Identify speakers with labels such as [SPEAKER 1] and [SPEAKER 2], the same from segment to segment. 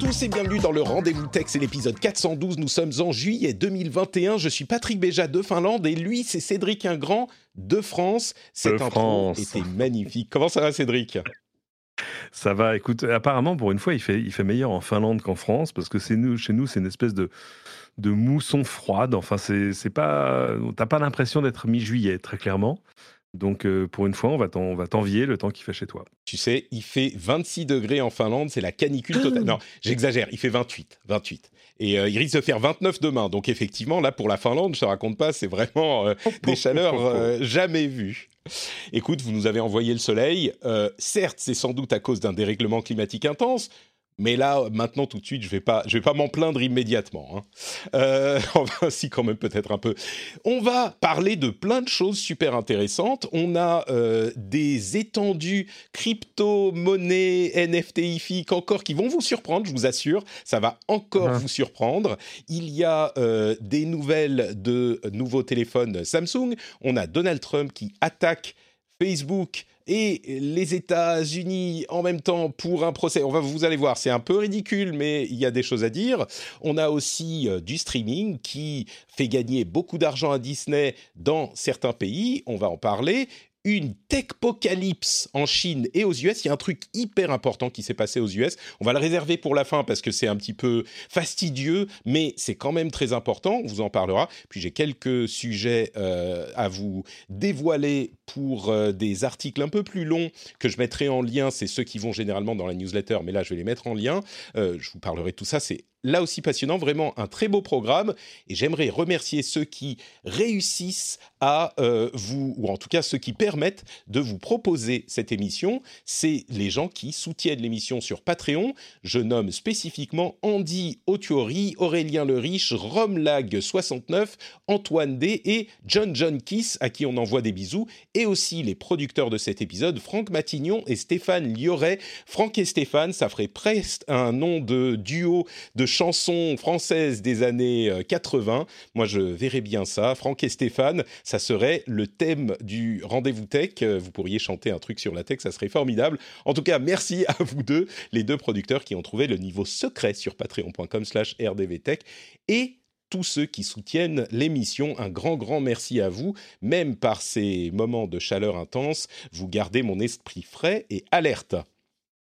[SPEAKER 1] Tous et bienvenue dans le Rendez-vous Tech, c'est l'épisode 412. Nous sommes en juillet 2021. Je suis Patrick Béja de Finlande et lui, c'est Cédric Ingrand de France. Cette
[SPEAKER 2] De
[SPEAKER 1] intro
[SPEAKER 2] France.
[SPEAKER 1] était magnifique. Comment ça va, Cédric?
[SPEAKER 2] Ça va, écoute, apparemment, pour une fois, il fait, il fait meilleur en Finlande qu'en France, parce que c'est nous, chez nous, c'est une espèce de, de mousson froide. Enfin, c'est c'est pas. T'as pas l'impression d'être mi-juillet, très clairement. Donc, euh, pour une fois, on va t'en- on va t'envier le temps qu'il fait chez toi.
[SPEAKER 1] Tu sais, il fait 26 degrés en Finlande, c'est la canicule totale. Non, j'exagère, il fait 28. 28. Et euh, il risque de faire 29 demain. Donc effectivement, là, pour la Finlande, je te raconte pas, c'est vraiment euh, des chaleurs euh, jamais vues. Écoute, vous nous avez envoyé le soleil. Euh, certes, c'est sans doute à cause d'un dérèglement climatique intense. Mais là, maintenant, tout de suite, je vais pas, je vais pas m'en plaindre immédiatement. hein. Euh, enfin, si quand même peut-être un peu. On va parler de plein de choses super intéressantes. On a euh, des étendues crypto, monnaie, NFT, IFIC encore qui vont vous surprendre, je vous assure. Ça va encore
[SPEAKER 2] Mhm.
[SPEAKER 1] vous surprendre. Il y a euh, des nouvelles de nouveaux téléphones Samsung. On a Donald Trump qui attaque Facebook et les États-Unis en même temps pour un procès. On va, vous allez voir, c'est un peu ridicule, mais il y a des choses à dire. On a aussi euh, du streaming qui fait gagner beaucoup d'argent à Disney dans certains pays. On va en parler. Une techpocalypse en Chine et aux US. Il y a un truc hyper important qui s'est passé aux US. On va le réserver pour la fin parce que c'est un petit peu fastidieux, mais c'est quand même très important. On vous en parlera. Puis j'ai quelques sujets euh, à vous dévoiler pour euh, des articles un peu plus longs que je mettrai en lien. C'est ceux qui vont généralement dans la newsletter, mais là je vais les mettre en lien. Euh, je vous parlerai de tout ça. C'est là aussi passionnant, vraiment un très beau programme. Et j'aimerais remercier ceux qui réussissent à euh, vous, ou en tout cas ceux qui permettent de vous proposer cette émission. C'est les gens qui soutiennent l'émission sur Patreon. Je nomme spécifiquement Andy Otuori, Aurélien Le Riche, Romlag69, Antoine D et John John Kiss, à qui on envoie des bisous, et aussi les producteurs de cet épisode, Franck Matignon et Stéphane Lioret. Franck et Stéphane, ça ferait presque un nom de duo de chansons françaises des années euh, 80. Moi, je verrais bien ça. Franck et Stéphane, ça serait le thème du rendez-vous tech. Euh, Vous pourriez chanter un truc sur la tech, ça serait formidable. En tout cas, merci à vous deux, les deux producteurs qui ont trouvé le niveau secret sur patreon.com slash rdvtech et tous ceux qui soutiennent l'émission. Un grand, grand merci à vous. Même par ces moments de chaleur intense, vous gardez mon esprit frais et alerte.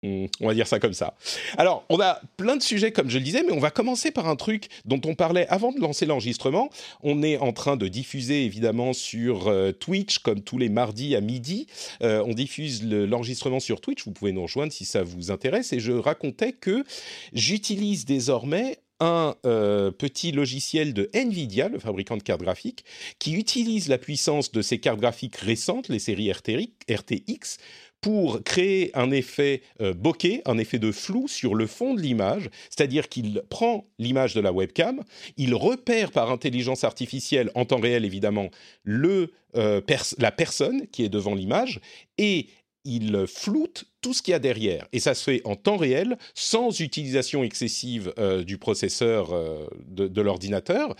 [SPEAKER 1] Hmm, On va dire ça comme ça. Alors, on a plein de sujets, comme je le disais, mais on va commencer par un truc dont on parlait avant de lancer l'enregistrement. On est en train de diffuser, évidemment, sur euh, Twitch, comme tous les mardis à midi. Euh, on diffuse le- l'enregistrement sur Twitch. Vous pouvez nous rejoindre si ça vous intéresse. Et je racontais que j'utilise désormais un euh, petit logiciel de Nvidia, le fabricant de cartes graphiques, qui utilise la puissance de ces cartes graphiques récentes, les séries RTX pour créer un effet euh, bokeh, un effet de flou sur le fond de l'image, c'est-à-dire qu'il prend l'image de la webcam, il repère par intelligence artificielle, en temps réel évidemment, le, euh, la personne qui est devant l'image, et il floute tout ce qu'il y a derrière. Et ça se fait en temps réel, sans utilisation excessive euh, du processeur de l'ordinateur.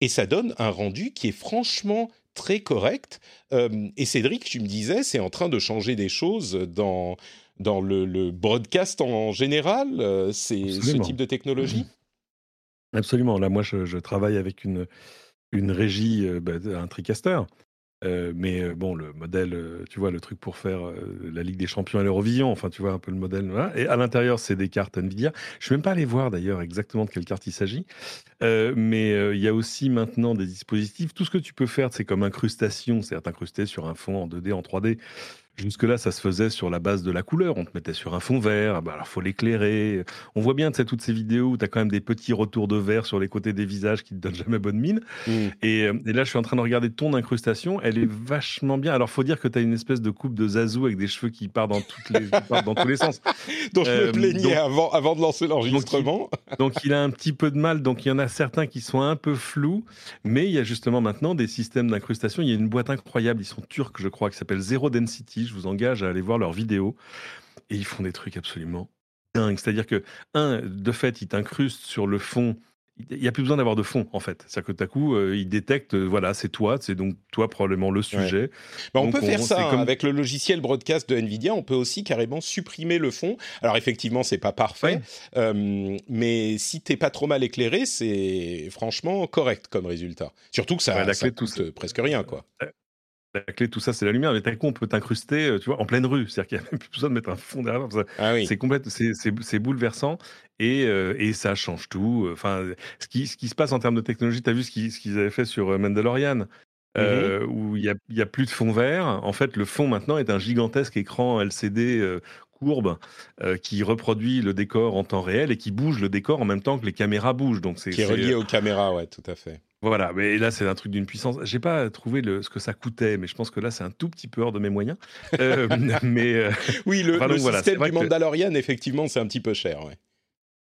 [SPEAKER 1] Et ça donne un rendu qui est franchement très correct. Euh, et Cédric, tu me disais, c'est en train de changer des choses dans, dans le, le broadcast en général. euh, c'est ce type de technologie?
[SPEAKER 2] Absolument. Là, moi, je, je travaille avec une, une régie, euh, bah, un TriCaster. Euh, mais euh, bon, le modèle, euh, tu vois, le truc pour faire la Ligue des Champions et l'Eurovision, enfin, tu vois un peu le modèle. Et à l'intérieur, c'est des cartes Nvidia. Je ne vais même pas aller voir d'ailleurs exactement de quelle carte il s'agit. Mais il y a aussi maintenant des dispositifs. Tout ce que tu peux faire, c'est comme incrustation, c'est-à-dire t'incruster sur un fond en 2D, en 3D. Jusque-là, ça se faisait sur la base de la couleur. On te mettait sur un fond vert, bah alors faut l'éclairer. On voit bien toutes ces vidéos où tu as quand même des petits retours de vert sur les côtés des visages qui te donnent jamais bonne mine. Mm. Et, euh, et, là, je suis en train de regarder ton incrustation. Elle est vachement bien. Alors, faut dire que tu as une espèce de coupe de Zazou avec des cheveux qui partent dans, toutes les, dans tous les sens.
[SPEAKER 1] dont je me euh, plaignais avant, avant de lancer l'enregistrement.
[SPEAKER 2] Donc, donc, il a un petit peu de mal. Donc, il y en a certains qui sont un peu flous. Mais il y a justement maintenant des systèmes d'incrustation. Il y a une boîte incroyable. Ils sont turcs, je crois, qui s'appelle Zero Density je vous engage à aller voir leurs vidéos. Et ils font des trucs absolument dingues. C'est-à-dire que, un, de fait, ils t'incrustent sur le fond. Il n'y a plus besoin d'avoir de fond, en fait. C'est-à-dire que tout à coup, euh, ils détectent, euh, voilà, c'est toi, c'est donc toi probablement le sujet.
[SPEAKER 1] Bah, on peut faire ça hein, avec le logiciel broadcast de Nvidia. On peut aussi carrément supprimer le fond. Alors effectivement, c'est pas parfait, euh, mais si t'es pas trop mal éclairé, c'est franchement correct comme résultat. Surtout que ça, ça coûte presque rien, quoi
[SPEAKER 2] la clé de tout ça, c'est la lumière. Mais d'un coup, on peut t'incruster, euh, tu vois, en pleine rue. C'est-à-dire qu'il n'y a même plus besoin de mettre un fond derrière. Ah c'est complète, c'est bouleversant et, euh, et, ça change tout. Enfin, ce qui, ce qui se passe en termes de technologie, tu as vu ce qu'ils ce qu'ils avaient fait sur euh, Mandalorian mm-hmm. où il n'y a, y a, plus de fond vert. En fait, le fond maintenant est un gigantesque écran LCD courbe qui reproduit le décor en temps réel et qui bouge le décor en même temps que les caméras bougent. Donc
[SPEAKER 1] c'est qui est relié aux caméras, ouais, tout à fait.
[SPEAKER 2] Voilà, mais là c'est un truc d'une puissance. J'ai pas trouvé le, ce que ça coûtait, mais je pense que là c'est un tout petit peu hors de mes moyens. Euh,
[SPEAKER 1] mais euh, oui, le, système du Mandalorian, effectivement, c'est un petit peu cher. Ouais.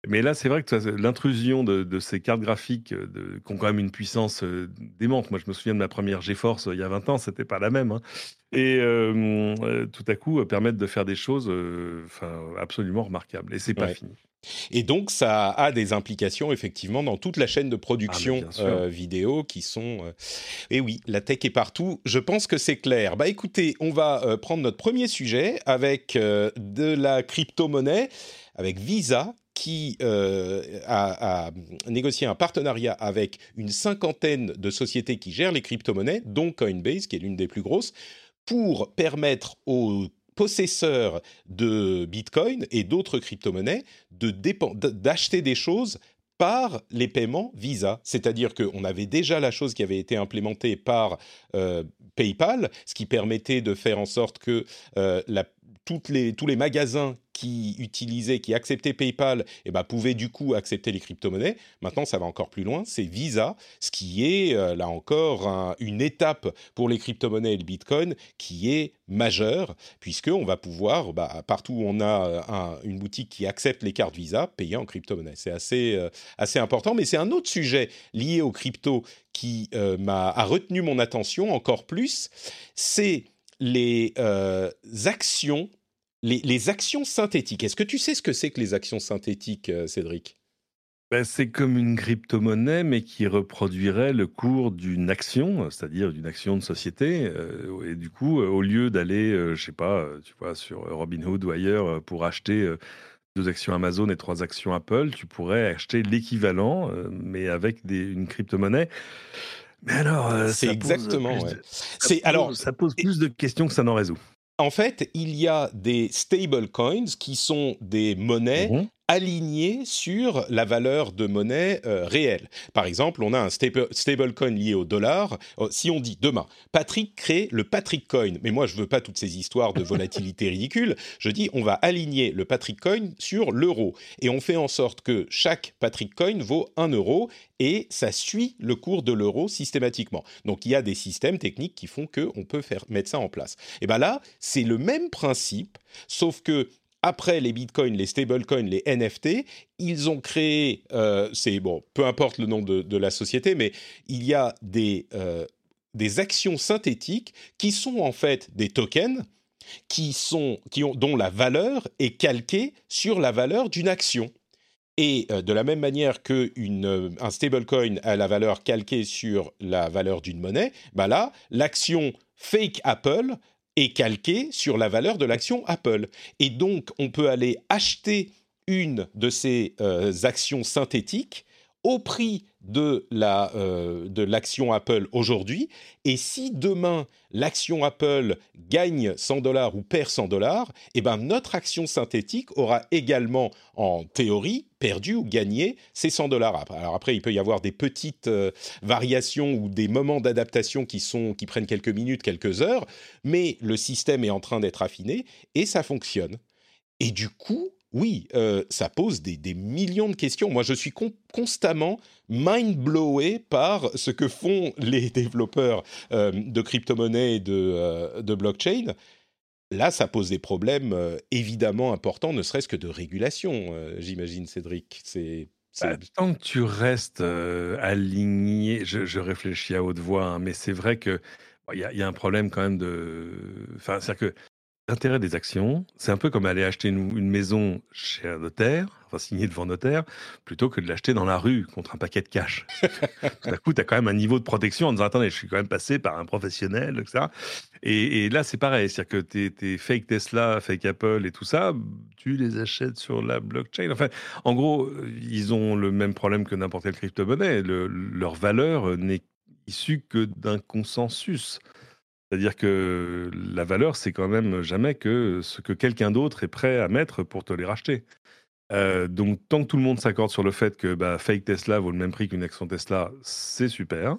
[SPEAKER 2] Mais là, c'est vrai que l'intrusion de, ces cartes graphiques euh, de, qui ont quand même une puissance démente. Moi, je me souviens de ma première GeForce il y a 20 ans, c'était pas la même. Hein. Et tout à coup, permettre de faire des choses absolument remarquables. Et c'est pas fini.
[SPEAKER 1] Et donc, ça a des implications effectivement dans toute la chaîne de production ah, euh, vidéo qui sont. Euh, et oui, la tech est partout. Je pense que c'est clair. Bah écoutez, on va euh, prendre notre premier sujet avec de la crypto-monnaie, avec Visa qui a, a, négocié un partenariat avec une cinquantaine de sociétés qui gèrent les crypto-monnaies, dont Coinbase, qui est l'une des plus grosses, pour permettre aux possesseurs de Bitcoin et d'autres crypto-monnaies d'acheter des choses par les paiements Visa. C'est-à-dire qu'on avait déjà la chose qui avait été implémentée par euh, PayPal, ce qui permettait de faire en sorte que euh, toutes les, tous les magasins qui utilisaient, qui acceptaient PayPal, eh ben, pouvaient du coup accepter les crypto-monnaies. Maintenant, ça va encore plus loin, c'est Visa, ce qui est, euh, là encore, une étape pour les crypto-monnaies et le Bitcoin qui est majeure, puisqu'on va pouvoir, bah, partout où on a euh, une boutique qui accepte les cartes Visa, payer en crypto-monnaie. C'est assez, euh, assez important, mais c'est un autre sujet lié aux crypto qui m'a a retenu mon attention encore plus, c'est les actions les, actions synthétiques. Est-ce que tu sais ce que c'est que les actions synthétiques, euh, Cédric?
[SPEAKER 2] Ben, c'est comme une crypto-monnaie, mais qui reproduirait le cours d'une action, c'est-à-dire d'une action de société. Euh, et du coup, euh, au lieu d'aller, je je sais pas, tu vois, sur Robinhood ou ailleurs pour acheter deux actions Amazon et trois actions Apple, tu pourrais acheter l'équivalent, mais avec des, une crypto-monnaie.
[SPEAKER 1] Mais alors, c'est exactement.
[SPEAKER 2] C'est alors, ça pose plus de questions que ça n'en résout
[SPEAKER 1] en fait, il y a des stable coins qui sont des monnaies mhm aligné sur la valeur de monnaie euh, réelle. Par exemple, on a un stable, stablecoin lié au dollar. Oh, si on dit demain, Patrick crée le Patrick Coin, mais moi je veux pas toutes ces histoires de volatilité ridicule, je dis on va aligner le Patrick Coin sur l'euro et on fait en sorte que chaque Patrick Coin vaut 1 euro et ça suit le cours de l'euro systématiquement. Donc il y a des systèmes techniques qui font que on peut faire mettre ça en place. Et ben là, c'est le même principe, sauf que après les bitcoins, les stablecoins, les NFT, ils ont créé, euh, c'est bon, peu importe le nom de, la société, mais il y a des, euh, des actions synthétiques qui sont en fait des tokens qui sont, qui ont, dont la valeur est calquée sur la valeur d'une action. Et euh, de la même manière qu'un stablecoin a la valeur calquée sur la valeur d'une monnaie, bah là, l'action fake Apple est calqué sur la valeur de l'action Apple. Et donc, on peut aller acheter une de ces euh, actions synthétiques au prix de la euh, de l'action Apple aujourd'hui. Et si demain l'action Apple gagne 100 dollars ou perd 100 dollars eh ben notre action synthétique aura également en théorie perdu ou gagné ces 100 dollars. Alors après il peut y avoir des petites euh, variations ou des moments d'adaptation qui sont qui prennent quelques minutes quelques heures mais le système est en train d'être affiné et ça fonctionne. Et du coup oui, euh, ça pose des, millions de questions. Moi, je suis constamment mind-blowé par ce que font les développeurs euh, de crypto-monnaies et de, euh, de, blockchain. Là, ça pose des problèmes évidemment importants, ne serait-ce que de régulation, j'imagine, Cédric. C'est
[SPEAKER 2] bah, tant que tu restes aligné, je, réfléchis à haute voix, hein, mais c'est vrai que il y, y, a un problème quand même de. Enfin, c'est-à-dire que L'intérêt des actions, c'est un peu comme aller acheter une, maison chez un notaire, enfin signer devant notaire, plutôt que de l'acheter dans la rue contre un paquet de cash. Tout coup, tu as quand même un niveau de protection en disant Attendez, je suis quand même passé par un professionnel, etc. Et, et là, c'est pareil. C'est-à-dire que tes, fake Tesla, fake Apple et tout ça, tu les achètes sur la blockchain. Enfin, en gros, ils ont le même problème que n'importe quelle crypto-monnaie. leur valeur n'est issue que d'un consensus. C'est-à-dire que la valeur, c'est quand même jamais que ce que quelqu'un d'autre est prêt à mettre pour te les racheter. Euh, donc, tant que tout le monde s'accorde sur le fait que bah, fake Tesla vaut le même prix qu'une action Tesla, c'est super.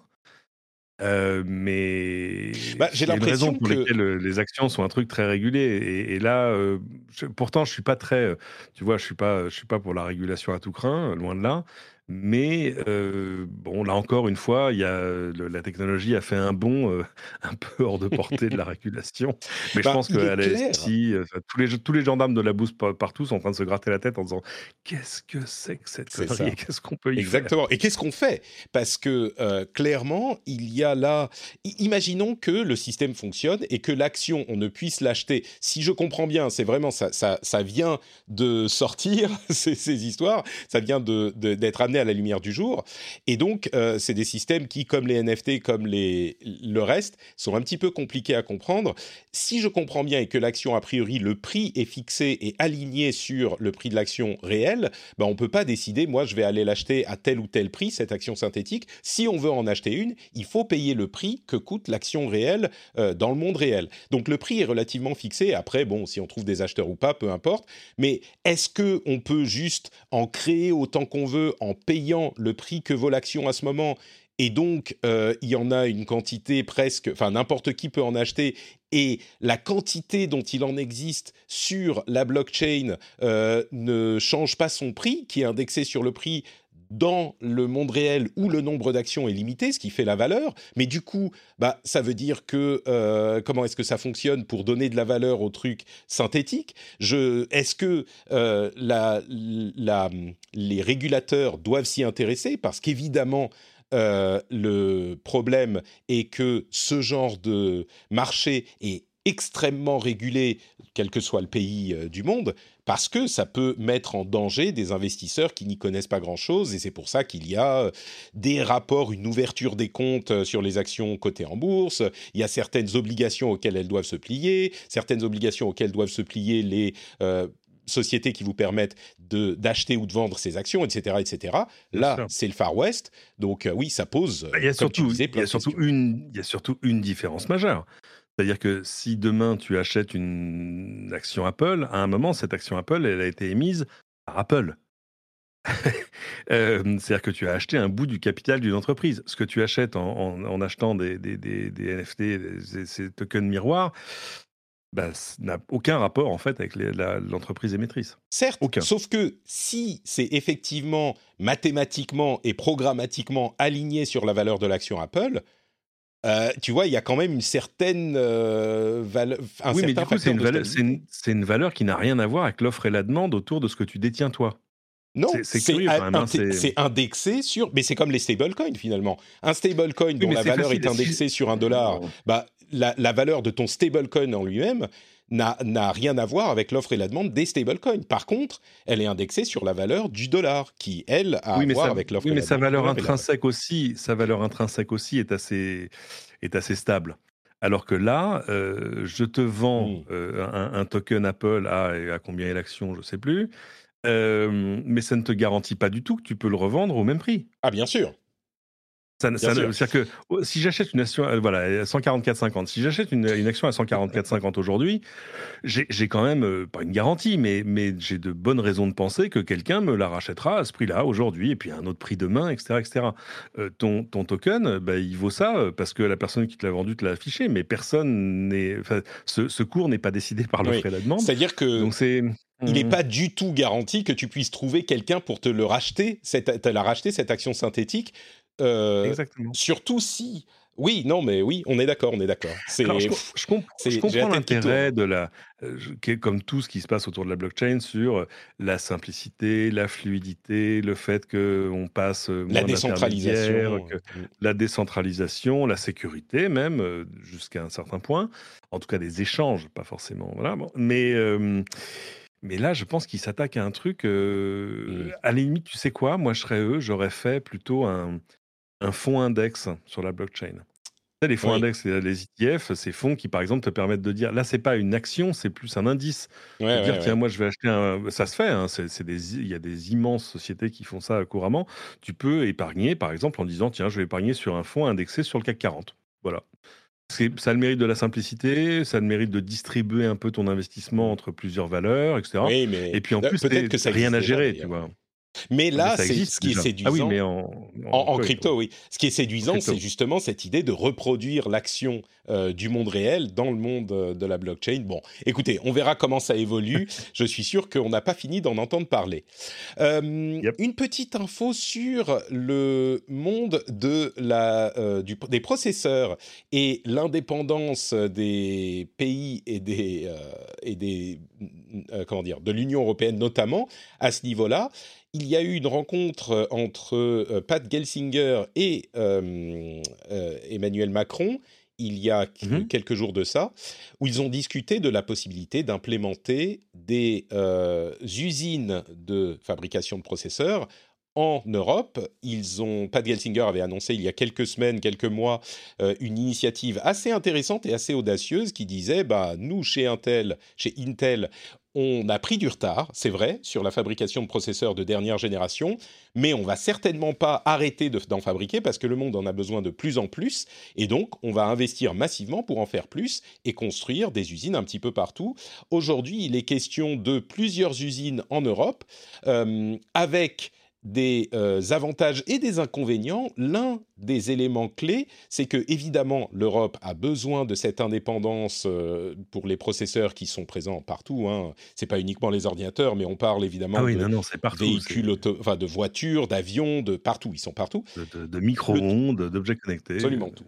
[SPEAKER 2] Euh, mais
[SPEAKER 1] bah, j'ai l'impression
[SPEAKER 2] pour que les actions sont un truc très régulé. Et, là, euh, pourtant, je suis pas très, tu vois, je suis pas, je suis pas pour la régulation à tout craint, loin de là. Mais euh, bon, là encore une fois, il y a, la technologie a fait un bond euh, un peu hors de portée de la régulation. Mais je bah, pense qu'à la euh, tous, les, tous les gendarmes de la bourse partout sont en train de se gratter la tête en disant qu'est-ce que c'est que cette connerie Qu'est-ce qu'on peut y
[SPEAKER 1] Exactement. Et qu'est-ce qu'on fait? Parce que clairement, il y a là. Imaginons que le système fonctionne et que l'action, on ne puisse l'acheter. Si je comprends bien, c'est vraiment ça, ça, ça vient de sortir ces, ces histoires. Ça vient de d'être à la lumière du jour. Et donc, euh, c'est des systèmes qui, comme les NFT, comme les, le reste, sont un petit peu compliqués à comprendre. Si je comprends bien et que l'action, a priori, le prix est fixé et aligné sur le prix de l'action réelle, ben on peut pas décider, moi, je vais aller l'acheter à tel ou tel prix, cette action synthétique. Si on veut en acheter une, il faut payer le prix que coûte l'action réelle euh, dans le monde réel. Donc, le prix est relativement fixé. Après, bon, si on trouve des acheteurs ou pas, peu importe. Mais est-ce que on peut juste en créer autant qu'on veut en payant le prix que vaut l'action à ce moment. Et donc, euh, il y en a une quantité presque, enfin n'importe qui peut en acheter, et la quantité dont il en existe sur la blockchain euh, ne change pas son prix, qui est indexé sur le prix dans le monde réel où le nombre d'actions est limité, ce qui fait la valeur. Mais du coup, bah, ça veut dire que euh, comment est-ce que ça fonctionne pour donner de la valeur au truc synthétique? Je, Est-ce que euh, les régulateurs doivent s'y intéresser? Parce qu'évidemment, euh, le problème est que ce genre de marché est extrêmement régulé, quel que soit le pays du monde, parce que ça peut mettre en danger des investisseurs qui n'y connaissent pas grand-chose, et c'est pour ça qu'il y a euh, des rapports, une ouverture des comptes euh, sur les actions cotées en bourse, il y a certaines obligations auxquelles elles doivent se plier, certaines obligations auxquelles doivent se plier les... Euh, sociétés qui vous permettent d'acheter ou de vendre ces actions, etc., etc. Là, c'est le Far West, donc oui, ça pose.
[SPEAKER 2] Il y a surtout, il y a surtout une, il y a surtout une différence majeure. C'est-à-dire que si demain tu achètes une action Apple, à un moment, cette action Apple, elle a été émise par Apple. Euh, c'est-à-dire que tu as acheté un bout du capital d'une entreprise. Ce que tu achètes en, achetant des, NFT, ces tokens miroirs, bah, n'a aucun rapport en fait avec l'entreprise émettrice.
[SPEAKER 1] Certes, aucun. sauf que si c'est effectivement mathématiquement et programmatiquement aligné sur la valeur de l'action Apple, euh, tu vois, il y a quand même une certaine euh, valeur.
[SPEAKER 2] Oui, mais du coup, c'est une, une, valeur qui n'a rien à voir avec l'offre et la demande autour de ce que tu détiens toi.
[SPEAKER 1] Non, c'est hein, indexé sur. Mais c'est comme les stablecoins finalement. Un stablecoin dont la valeur est indexée sur un dollar, bah, la, la valeur de ton stablecoin en lui-même n'a rien à voir avec l'offre et la demande des stablecoins. Par contre, elle est indexée sur la valeur du dollar, qui, elle, a à voir avec l'offre
[SPEAKER 2] oui,
[SPEAKER 1] et
[SPEAKER 2] la demande. Oui, mais sa valeur intrinsèque aussi, sa valeur intrinsèque aussi est assez, est assez stable. Alors que là, euh, je te vends hmm. euh, un, token Apple à, à combien est l'action, je ne sais plus. mais ça ne te garantit pas du tout que tu peux le revendre au même prix.
[SPEAKER 1] Ah, bien sûr.
[SPEAKER 2] C'est-à-dire que oh, si j'achète une action, euh, voilà, à 144,50, si j'achète une, action à 144,50 aujourd'hui, j'ai quand même, euh, pas une garantie, mais, mais j'ai de bonnes raisons de penser que quelqu'un me la rachètera à ce prix-là aujourd'hui, et puis à un autre prix demain, etc. etc. Euh, ton, ton token, bah, il vaut ça parce que la personne qui te l'a vendu te l'a affiché, mais personne n'est. Ce, ce, cours n'est pas décidé par l'offre et la demande.
[SPEAKER 1] C'est-à-dire que. Donc c'est. Il n'est mmh. pas du tout garanti que tu puisses trouver quelqu'un pour te le racheter, cette, te la racheter, cette action synthétique,
[SPEAKER 2] euh, Exactement.
[SPEAKER 1] Surtout si. Oui, non, mais oui, on est d'accord, on est d'accord.
[SPEAKER 2] je, je, comprends l'intérêt de la, euh, comme tout ce qui se passe autour de la blockchain, sur euh, la simplicité, la fluidité, le fait qu'on passe
[SPEAKER 1] la décentralisation,
[SPEAKER 2] que, la décentralisation, la sécurité même jusqu'à un certain point. En tout cas, des échanges, pas forcément. Voilà. Mais mais là, je pense qu'il s'attaque à un truc. Mmh. À la limite, tu sais quoi? Moi, je serais eux, j'aurais fait plutôt un, un fonds index sur la blockchain. Les fonds index, les ETF, ces fonds qui, par exemple, te permettent de dire, là, c'est pas une action, c'est plus un indice. dire, tiens, moi, je vais acheter un. Ça se fait, hein, c'est, des... il y a des immenses sociétés qui font ça couramment. Tu peux épargner, par exemple, en disant, tiens, je vais épargner sur un fonds indexé sur le CAC 40. Voilà. Ça a le mérite de la simplicité, ça a le mérite de distribuer un peu ton investissement entre plusieurs valeurs, etc. Et puis en plus, peut-être que ça rien à gérer, tu vois.
[SPEAKER 1] Mais là, c'est ce qui est séduisant. Ah oui, mais en, crypto, oui. Ce qui est séduisant, c'est justement cette idée de reproduire l'action euh, du monde réel dans le monde euh, de la blockchain. Bon, écoutez, on verra comment ça évolue. Je suis sûr qu'on n'a pas fini d'en entendre parler. Euh, une petite info sur le monde de la, des processeurs et l'indépendance des pays et des, et des comment dire, de l'Union européenne notamment à ce niveau-là il y a eu une rencontre euh, entre euh, Pat Gelsinger et euh, Emmanuel Macron il y a mmh quelques jours de ça, où ils ont discuté de la possibilité d'implémenter des usines de fabrication de processeurs en Europe. Ils ont, Pat Gelsinger avait annoncé il y a quelques semaines, quelques mois, une initiative assez intéressante et assez audacieuse qui disait, bah, nous, chez Intel, chez Intel, on a pris du retard, c'est vrai, sur la fabrication de processeurs de dernière génération, mais on va certainement pas arrêter d'en fabriquer parce que le monde en a besoin de plus en plus, et donc on va investir massivement pour en faire plus et construire des usines un petit peu partout. Aujourd'hui, il est question de plusieurs usines en Europe, euh, avec des euh, avantages et des inconvénients. L'un des éléments clés, c'est que évidemment l'Europe a besoin de cette indépendance euh, pour les processeurs qui sont présents partout. Hein. C'est pas uniquement les ordinateurs, mais on parle évidemment
[SPEAKER 2] ah
[SPEAKER 1] de véhicules, enfin de voitures, d'avions, de partout. Ils sont partout.
[SPEAKER 2] De, micro-ondes, d'objets connectés.
[SPEAKER 1] Absolument tout.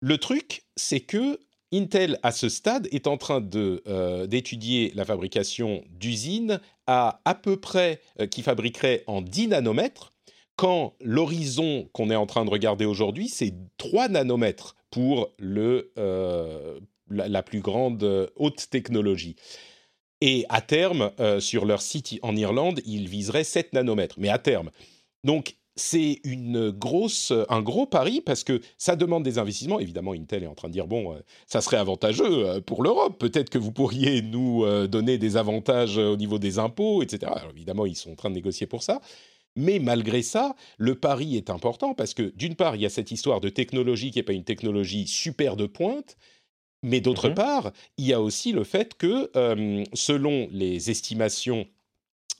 [SPEAKER 1] Le truc, c'est que Intel, à ce stade, est en train euh, d'étudier la fabrication d'usines à à peu près, euh, qui fabriqueraient en 10 nanomètres, quand l'horizon qu'on est en train de regarder aujourd'hui, c'est 3 nanomètres pour le, euh, la, plus grande haute technologie. Et à terme, sur leur site en Irlande, ils viseraient 7 nanomètres, mais à terme. Donc, c'est une grosse, un gros pari parce que ça demande des investissements. Évidemment, Intel est en train de dire bon, euh, ça serait avantageux euh, pour l'Europe. Peut-être que vous pourriez nous euh, donner des avantages au niveau des impôts, etc. Alors, évidemment, ils sont en train de négocier pour ça. Mais malgré ça, le pari est important parce que d'une part, il y a cette histoire de technologie qui n'est pas une technologie super de pointe. Mais d'autre mmh part, il y a aussi le fait que, selon les estimations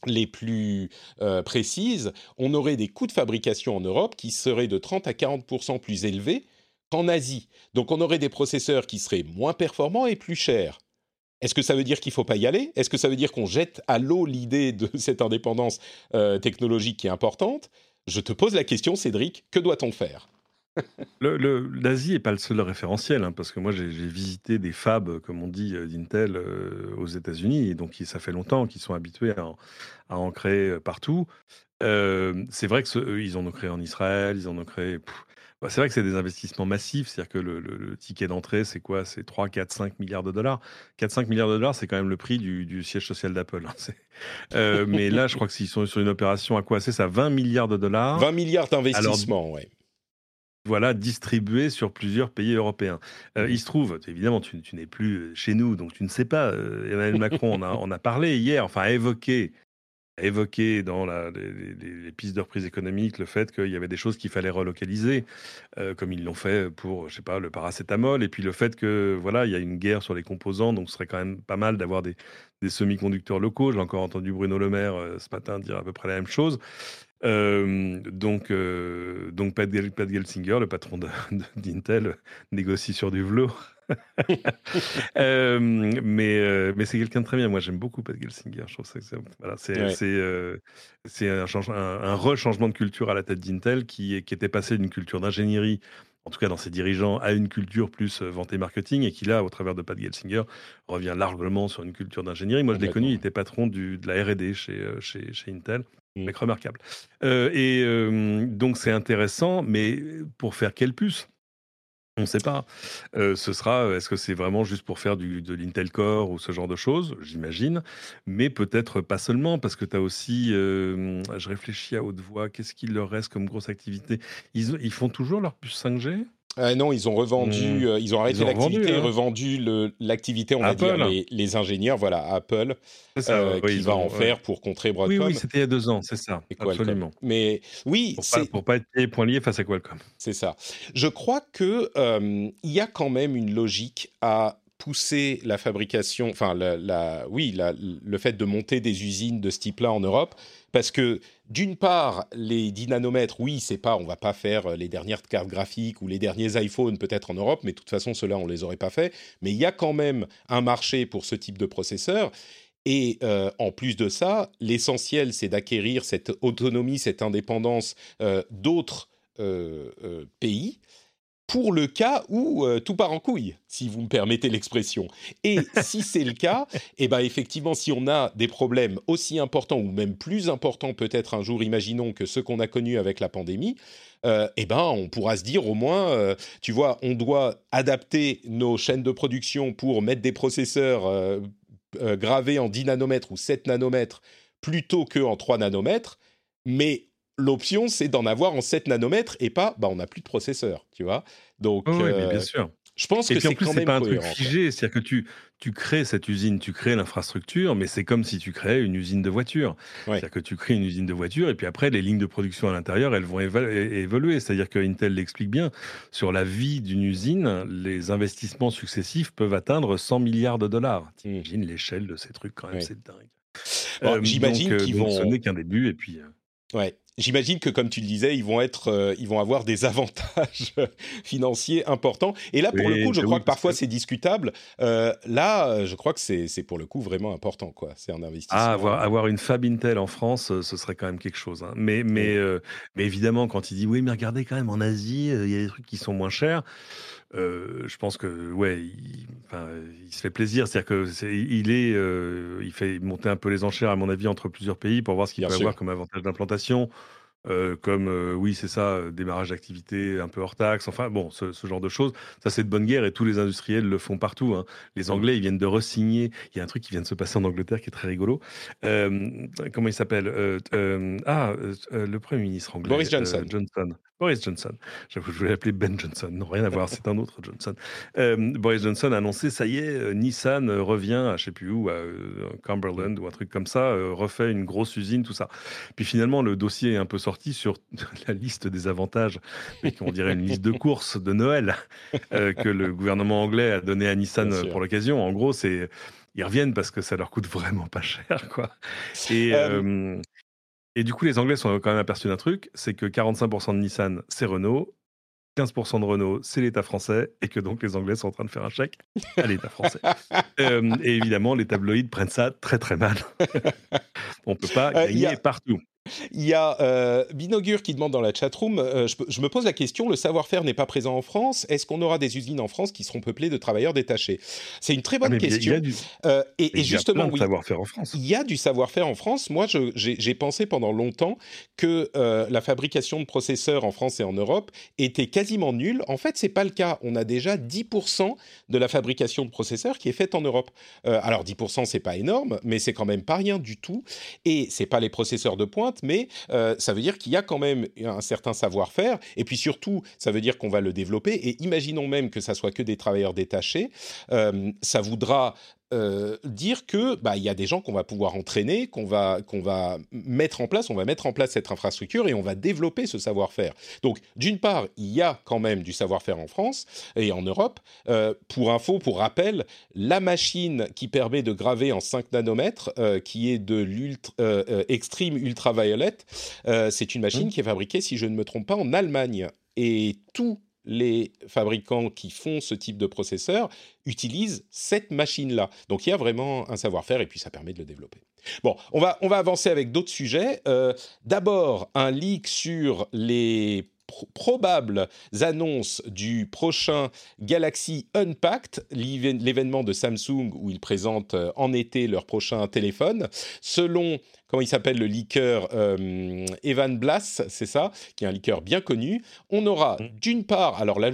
[SPEAKER 1] les plus euh, précises, on aurait des coûts de fabrication en Europe qui seraient de 30 à 40% plus élevés qu'en Asie. Donc on aurait des processeurs qui seraient moins performants et plus chers. Est-ce que ça veut dire qu'il ne faut pas y aller? Est-ce que ça veut dire qu'on jette à l'eau l'idée de cette indépendance euh, technologique qui est importante? Je te pose la question, Cédric, que doit-on faire?
[SPEAKER 2] L'Asie n'est pas le seul référentiel, hein, parce que moi j'ai visité des fabs, comme on dit, euh, d'Intel euh, aux États-Unis, et donc ça fait longtemps qu'ils sont habitués à, en créer euh, partout. c'est vrai qu'ils en ont créé en Israël, ils en ont créé. Bah, c'est vrai que c'est des investissements massifs, c'est-à-dire que le, ticket d'entrée, c'est quoi? C'est 3, 4, 5 milliards de dollars. 4, 5 milliards de dollars, c'est quand même le prix du, siège social d'Apple. Hein, mais là, je crois que s'ils sont sur une opération à quoi? C'est ça 20 milliards de dollars.
[SPEAKER 1] 20 milliards d'investissements, oui
[SPEAKER 2] voilà, distribué sur plusieurs pays européens. Euh, mmh. il se trouve, évidemment, tu, n'es plus chez nous, donc tu ne sais pas. Euh, Emmanuel Macron en a, a, parlé hier, enfin a évoqué évoqué dans la, les, pistes de reprise économique le fait qu'il y avait des choses qu'il fallait relocaliser, euh, comme ils l'ont fait pour, je sais pas, le paracétamol, et puis le fait que voilà, il y a une guerre sur les composants, donc ce serait quand même pas mal d'avoir des, des semi-conducteurs locaux. J'ai encore entendu Bruno Le Maire euh, ce matin dire à peu près la même chose. Euh, donc, euh, donc Pat, Gelsinger, le patron d'Intel, négocie sur du velours. euh, mais mais c'est quelqu'un de très bien. Moi, j'aime beaucoup Pat Gelsinger. Je trouve ça c'est voilà, un, un, un re-changement de culture à la tête d'Intel qui, qui était passé d'une culture d'ingénierie en tout cas dans ses dirigeants, à une culture plus vente marketing et qui là, au travers de Pat Gelsinger, revient largement sur une culture d'ingénierie. Moi, je l'ai connu, il était patron du, de la R&D chez, chez, chez Intel. Mmh. Mec remarquable. Euh, et euh, donc c'est intéressant, mais pour faire quelle puce? On ne sait pas. Euh, ce sera, est-ce que c'est vraiment juste pour faire de l'Intel Core ou ce genre de choses? J'imagine. Mais peut-être pas seulement, parce que tu as aussi, je réfléchis à haute voix, qu'est-ce qu'il leur reste comme grosse activité? Ils, ils, font toujours leur puce 5G
[SPEAKER 1] ah non, ils ont revendu, mmh. euh, ils ont arrêté l'activité, hein. revendu l'activité, on va dire, les, ingénieurs, voilà, Apple, euh, qui va en faire pour contrer Broadcom.
[SPEAKER 2] Oui, oui, c'était il y a deux ans, c'est ça, absolument.
[SPEAKER 1] Mais oui,
[SPEAKER 2] pour pas, pour pas être liés face à Qualcomm.
[SPEAKER 1] C'est ça. Je crois que euh, y a quand même une logique à pousser la fabrication, enfin, la, oui, le fait de monter des usines de ce type-là en Europe, parce que d'une part, les 10 nanomètres, oui, c'est pas, on va pas faire euh, les dernières cartes graphiques ou les derniers iPhones peut-être en Europe, mais de toute façon, ceux-là, on les aurait pas fait. Mais il y a quand même un marché pour ce type de processeur. Et euh, en plus de ça, l'essentiel, c'est d'acquérir cette autonomie, cette indépendance euh, d'autres pays pour le cas où euh, tout part en couille, si vous me permettez l'expression. Et si c'est le cas, eh ben effectivement, si on a des problèmes aussi importants ou même plus importants peut-être un jour, imaginons que ceux qu'on a connus avec la pandémie, euh, eh ben on pourra se dire au moins, euh, tu vois, on doit adapter nos chaînes de production pour mettre des processeurs gravés en 10 nanomètres ou 7 nanomètres plutôt qu'en 3 nanomètres, mais l'option, c'est d'en avoir en 7 nanomètres et pas, bah, on n'a plus de processeur, tu vois. Donc,
[SPEAKER 2] oui, bien euh, sûr.
[SPEAKER 1] Je pense que c'est quand même
[SPEAKER 2] pas
[SPEAKER 1] un
[SPEAKER 2] truc figé, c'est-à-dire que tu, tu crées cette usine, tu crées l'infrastructure, mais c'est comme si tu créais une usine de voiture. C'est-à-dire que tu crées une usine de voiture et puis après, les lignes de production à l'intérieur, elles vont évoluer. C'est-à-dire que Intel l'explique bien, sur la vie d'une usine, les investissements successifs peuvent atteindre 100 milliards de dollars. Mmh. T'imagines l'échelle de ces trucs quand même, c'est dingue.
[SPEAKER 1] Euh, j'imagine euh, qu'ils vont.
[SPEAKER 2] Ce n'est qu'un début et puis.
[SPEAKER 1] Ouais, J'imagine que, comme tu le disais, ils vont être, euh, ils vont avoir des avantages financiers importants. Et là, pour le coup, je crois que parfois c'est discutable. Euh, là, je crois que c'est pour le coup vraiment important, quoi. C'est un investissement.
[SPEAKER 2] Ah, avoir, avoir, une Fab Intel en France, euh, ce serait quand même quelque chose. Hein. Mais, mais, mais évidemment, quand il dit oui, mais regardez quand même en Asie, il y a des trucs qui sont moins chers. Je pense que ouais, il, il se fait plaisir, c'est-à-dire que il est, il fait monter un peu les enchères à mon avis entre plusieurs pays pour voir ce qu'il peut avoir comme avantage d'implantation. Euh, comme euh, oui, c'est ça, euh, démarrage d'activité un peu hors taxe, enfin bon, ce, genre de choses. Ça, c'est de bonne guerre et tous les industriels le font partout. Hein. Les Anglais, ils viennent de resigner. Il y a un truc qui vient de se passer en Angleterre qui est très rigolo. comment il s'appelle? Ah, le Premier ministre anglais.
[SPEAKER 1] Boris Johnson.
[SPEAKER 2] Johnson. Boris Johnson. Je voulais l'appeler Ben Johnson. Non, rien à voir, c'est un autre Johnson. Euh, Boris Johnson a annoncé, ça y est, euh, Nissan revient à je sais plus où, à euh, Cumberland ou un truc comme ça, refait une grosse usine, tout ça. Puis finalement, le dossier est un peu sorti sur la liste des avantages, mais on dirait une liste de courses de Noël que le gouvernement anglais a donné à Nissan pour l'occasion. En gros, c'est ils reviennent parce que ça leur coûte vraiment pas cher, quoi. Et et du coup, les Anglais sont quand même aperçus d'un truc, c'est que 45% de Nissan, c'est Renault, 15% de Renault, c'est l'État français, et que donc les Anglais sont en train de faire un chèque à l'État français. Euh, et évidemment, les tabloïds prennent ça très très mal. On ne peut pas euh, gagner partout.
[SPEAKER 1] Il y a euh, Binogur qui demande dans la chatroom, euh, je, me pose la question, le savoir-faire n'est pas présent en France, est-ce qu'on aura des usines en France qui seront peuplées de travailleurs détachés? C'est une très bonne ah, question.
[SPEAKER 2] Il y a euh, et, justement, y a savoir-faire en France.
[SPEAKER 1] Il y a du savoir-faire en France. Moi, j'ai pensé pendant longtemps que la fabrication de processeurs en France et en Europe était quasiment nulle. En fait, c'est pas le cas. On a déjà 10% de la fabrication de processeurs qui est faite en Europe. alors 10%, c'est pas énorme, mais c'est quand même pas rien du tout. Et c'est pas les processeurs de pointe mais euh, ça veut dire qu'il y a quand même un certain savoir-faire. Et puis surtout, ça veut dire qu'on va le développer. Et imaginons même que ça soit que des travailleurs détachés, euh, ça voudra euh, dire que bah il y a des gens qu'on va pouvoir entraîner, qu'on va qu'on va mettre en place, on va mettre en place cette infrastructure et on va développer ce savoir-faire. Donc d'une part, il y a quand même du savoir-faire en France et en Europe. Euh, pour info, pour rappel, la machine qui permet de graver en 5 nanomètres, euh, qui est de l'ultra extreme ultraviolet, c'est une machine mmh. qui est fabriquée, si je ne me trompe pas, en Allemagne et tout les fabricants qui font ce type de processeur utilisent cette machine-là. Donc il y a vraiment un savoir-faire et puis ça permet de le développer. Bon, on va, on va avancer avec d'autres sujets. Euh, d'abord, un leak sur les probables annonces du prochain Galaxy Unpacked, l'événement de Samsung où ils présentent euh, en été leur prochain téléphone. Selon comment il s'appelle le leaker euh, Evan Blass, c'est ça, qui est un leaker bien connu. On aura mm. d'une part, alors la,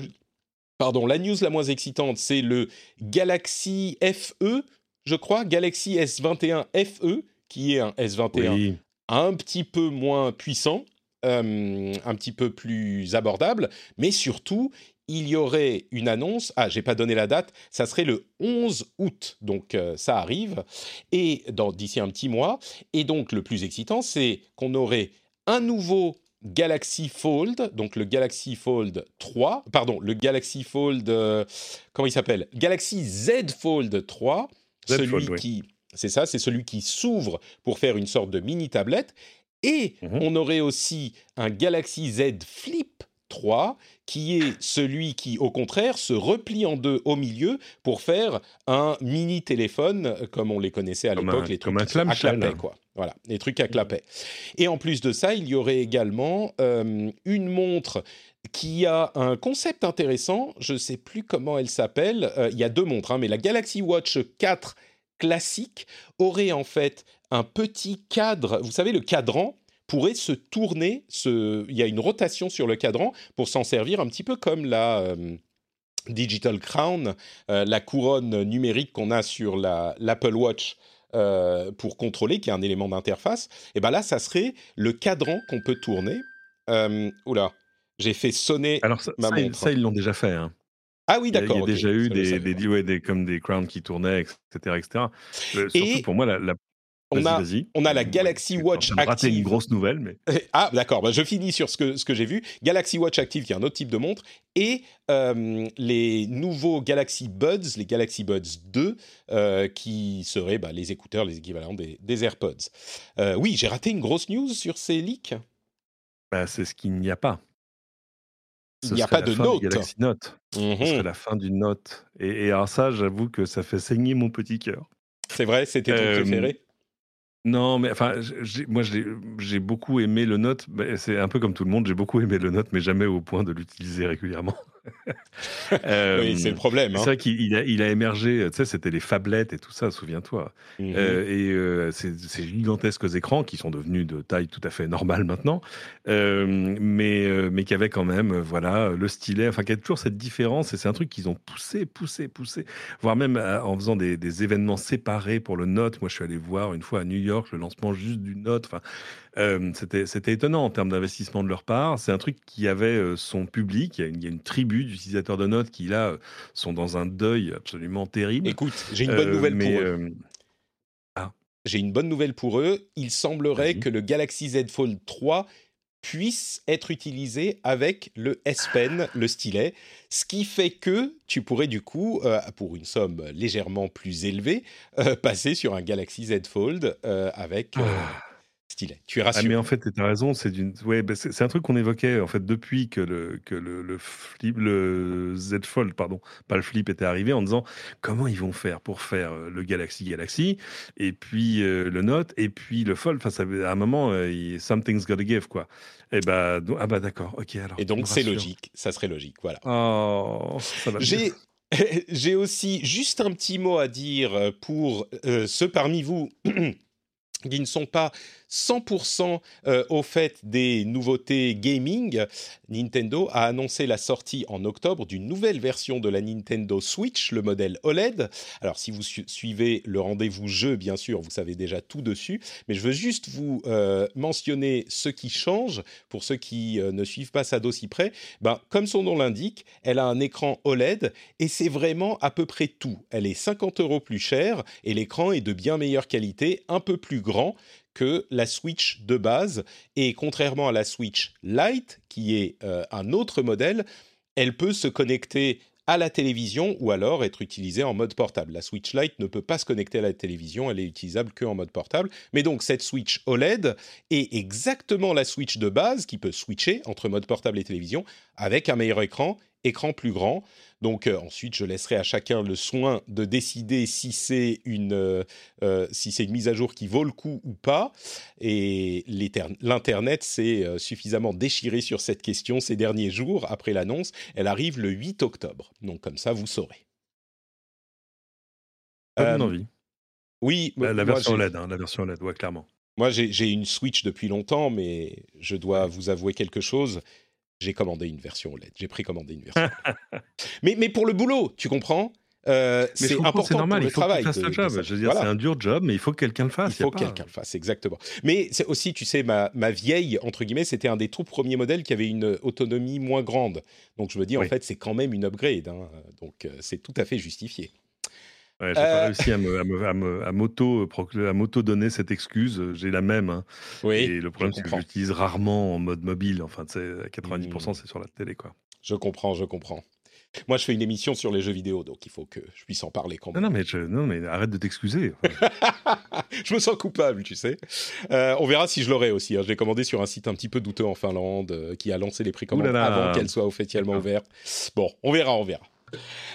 [SPEAKER 1] pardon, la news la moins excitante, c'est le Galaxy FE, je crois, Galaxy S21 FE, qui est un S21 un petit peu moins puissant. Euh, un petit peu plus abordable, mais surtout, il y aurait une annonce, ah j'ai pas donné la date, ça serait le 11 août, donc euh, ça arrive, et d'ici un petit mois, et donc le plus excitant c'est qu'on aurait un nouveau Galaxy Fold, donc le Galaxy Fold 3, pardon, le Galaxy Fold, euh, comment il s'appelle? Galaxy Z Fold 3, celui qui, c'est ça, c'est celui qui s'ouvre pour faire une sorte de mini tablette, et mmh on aurait aussi un Galaxy Z Flip 3 qui est celui qui, au contraire, se replie en deux au milieu pour faire un mini téléphone euh, comme on les connaissait à l'époque, les trucs à clapet, quoi. Voilà, les trucs à clapet. Et en plus de ça, il y aurait également euh, une montre qui a un concept intéressant. Je ne sais plus comment elle s'appelle. Euh, il y a deux montres, hein, mais la Galaxy Watch 4 classique aurait en fait un petit cadre. Vous savez, le cadran pourrait se tourner, il y a une rotation sur le cadran pour s'en servir un petit peu comme la euh, Digital Crown, euh, la couronne numérique qu'on a sur l'Apple Watch. Euh, pour contrôler, qui est un élément d'interface, et ben là, ça serait le cadran qu'on peut tourner. oula, j'ai fait sonner
[SPEAKER 2] Alors ça, ma montre. Ça, ils l'ont déjà fait. Hein.
[SPEAKER 1] Ah oui, d'accord.
[SPEAKER 2] Il y a, déjà eu des, des, comme des crowns qui tournaient, etc. etc. surtout pour moi, la,
[SPEAKER 1] on a, on a la Galaxy Watch Active.
[SPEAKER 2] une grosse nouvelle, mais.
[SPEAKER 1] Ah, d'accord. Bah, je finis sur ce que, ce que j'ai vu. Galaxy Watch Active, qui est un autre type de montre, et euh, les nouveaux Galaxy Buds, les Galaxy Buds 2, euh, qui seraient bah, les écouteurs, les équivalents des, AirPods. Euh, oui, j'ai raté une grosse news sur ces leaks.
[SPEAKER 2] Bah, c'est ce qu'il n'y a pas.
[SPEAKER 1] Il n'y a pas de Note.
[SPEAKER 2] Galaxy Note. Ce serait mhm. la fin du Note. Et, et alors ça, j'avoue que ça fait saigner mon petit cœur.
[SPEAKER 1] C'est vrai, c'était ton préféré?
[SPEAKER 2] Non, mais enfin, moi j'ai beaucoup aimé le Note. C'est un peu comme tout le monde, j'ai beaucoup aimé le Note, mais jamais au point de l'utiliser régulièrement.
[SPEAKER 1] Euh, oui, c'est le problème.
[SPEAKER 2] C'est
[SPEAKER 1] hein.
[SPEAKER 2] vrai qu'il a, il a émergé, tu sais, c'était les phablettes et tout ça, souviens-toi. Mmh euh, et euh, ces, gigantesques écrans qui sont devenus de taille tout à fait normale maintenant, mais, mais qui avaient quand même, voilà, le stylet, enfin, qui a toujours cette différence. Et c'est un truc qu'ils ont poussé, poussé, poussé, voire même en faisant des, des, événements séparés pour le Note. Moi, je suis allé voir une fois à New York le lancement juste du Note. Enfin, c'était étonnant en termes d'investissement de leur part. C'est un truc qui avait son public. Il y a une, il y a une tribu d'utilisateurs de notes qui, là, sont dans un deuil absolument terrible.
[SPEAKER 1] Écoute, j'ai une bonne nouvelle pour eux. Ah. J'ai une bonne nouvelle pour eux. Il semblerait que le Galaxy Z Fold 3 puisse être utilisé avec le S Pen, le stylet, ce qui fait que tu pourrais du coup, pour une somme légèrement plus élevée, passer sur un Galaxy Z Fold avec ah. Tu es ah, rassuré.
[SPEAKER 2] mais en fait, tu as raison. C'est d'une... ouais, bah, c'est, un truc qu'on évoquait en fait depuis que le, que le, le, flip, le Z Fold, pardon, pas le flip, était arrivé en disant comment ils vont faire pour faire euh, le Galaxy Galaxy et puis euh, le Note et puis le Fold. Enfin, ça, à un moment, euh, something's gotta give quoi. Et bah, ah bah d'accord, ok alors.
[SPEAKER 1] Et donc c'est logique, ça serait logique, voilà.
[SPEAKER 2] Oh, ça va
[SPEAKER 1] J'ai J'ai aussi juste un petit mot à dire pour ceux parmi vous qui ne sont pas 100% euh, au fait des nouveautés gaming, Nintendo a annoncé la sortie en octobre d'une nouvelle version de la Nintendo Switch, le modèle OLED. Alors si vous suivez le rendez-vous jeu, bien sûr, vous savez déjà tout dessus, mais je veux juste vous euh, mentionner ce qui change pour ceux qui euh, ne suivent pas ça d'aussi près. Ben, comme son nom l'indique, elle a un écran OLED et c'est vraiment à peu près tout. Elle est 50 euros plus chère et l'écran est de bien meilleure qualité, un peu plus grand que la Switch de base. Et contrairement à la Switch Lite, qui est euh, un autre modèle, elle peut se connecter à la télévision ou alors être utilisée en mode portable. La Switch Lite ne peut pas se connecter à la télévision, elle est utilisable que en mode portable. Mais donc cette Switch OLED est exactement la Switch de base qui peut switcher entre mode portable et télévision avec un meilleur écran écran plus grand. Donc euh, ensuite, je laisserai à chacun le soin de décider si c'est une, euh, euh, si c'est une mise à jour qui vaut le coup ou pas. Et l'Internet s'est suffisamment déchiré sur cette question ces derniers jours après l'annonce. Elle arrive le 8 octobre. Donc comme ça, vous saurez.
[SPEAKER 2] Pas envie.
[SPEAKER 1] Oui,
[SPEAKER 2] la, version LED, hein, la version LED, ouais, clairement.
[SPEAKER 1] Moi, j'ai une Switch depuis longtemps, mais je dois vous avouer quelque chose j'ai commandé une version OLED. J'ai précommandé une version. mais, mais pour le boulot, tu comprends?
[SPEAKER 2] Euh, c'est important normal, pour le il faut travail. Fasse le job. Je veux dire, c'est un dur job, mais il faut que quelqu'un le fasse.
[SPEAKER 1] Il faut que quelqu'un le fasse, exactement. Mais c'est aussi, tu sais, ma, ma vieille, entre guillemets, c'était un des tout premiers modèles qui avait une autonomie moins grande. Donc je me dis, en fait, c'est quand même une upgrade. Hein. Donc euh, c'est tout à fait justifié.
[SPEAKER 2] Ouais, j'ai pas euh. réussi à me, à, m'auto, à m'auto donner cette excuse. J'ai la même. Hein.
[SPEAKER 1] Oui,
[SPEAKER 2] et le problème, c'est que j'utilise rarement en mode mobile. Enfin, tu 90%, mmh. c'est sur la télé, quoi.
[SPEAKER 1] Je comprends, je comprends. Moi, je fais une émission sur les jeux vidéo, donc il faut que je puisse en parler quand même.
[SPEAKER 2] Non, non, mais, non, mais arrête de t'excuser.
[SPEAKER 1] je me sens coupable, tu sais. Euh, on verra si je l'aurai aussi. Hein. Je l'ai commandé sur un site un petit peu douteux en Finlande, euh, qui a lancé les précommandes avant qu'elle soit officiellement ouverte. Bon, on verra, on verra.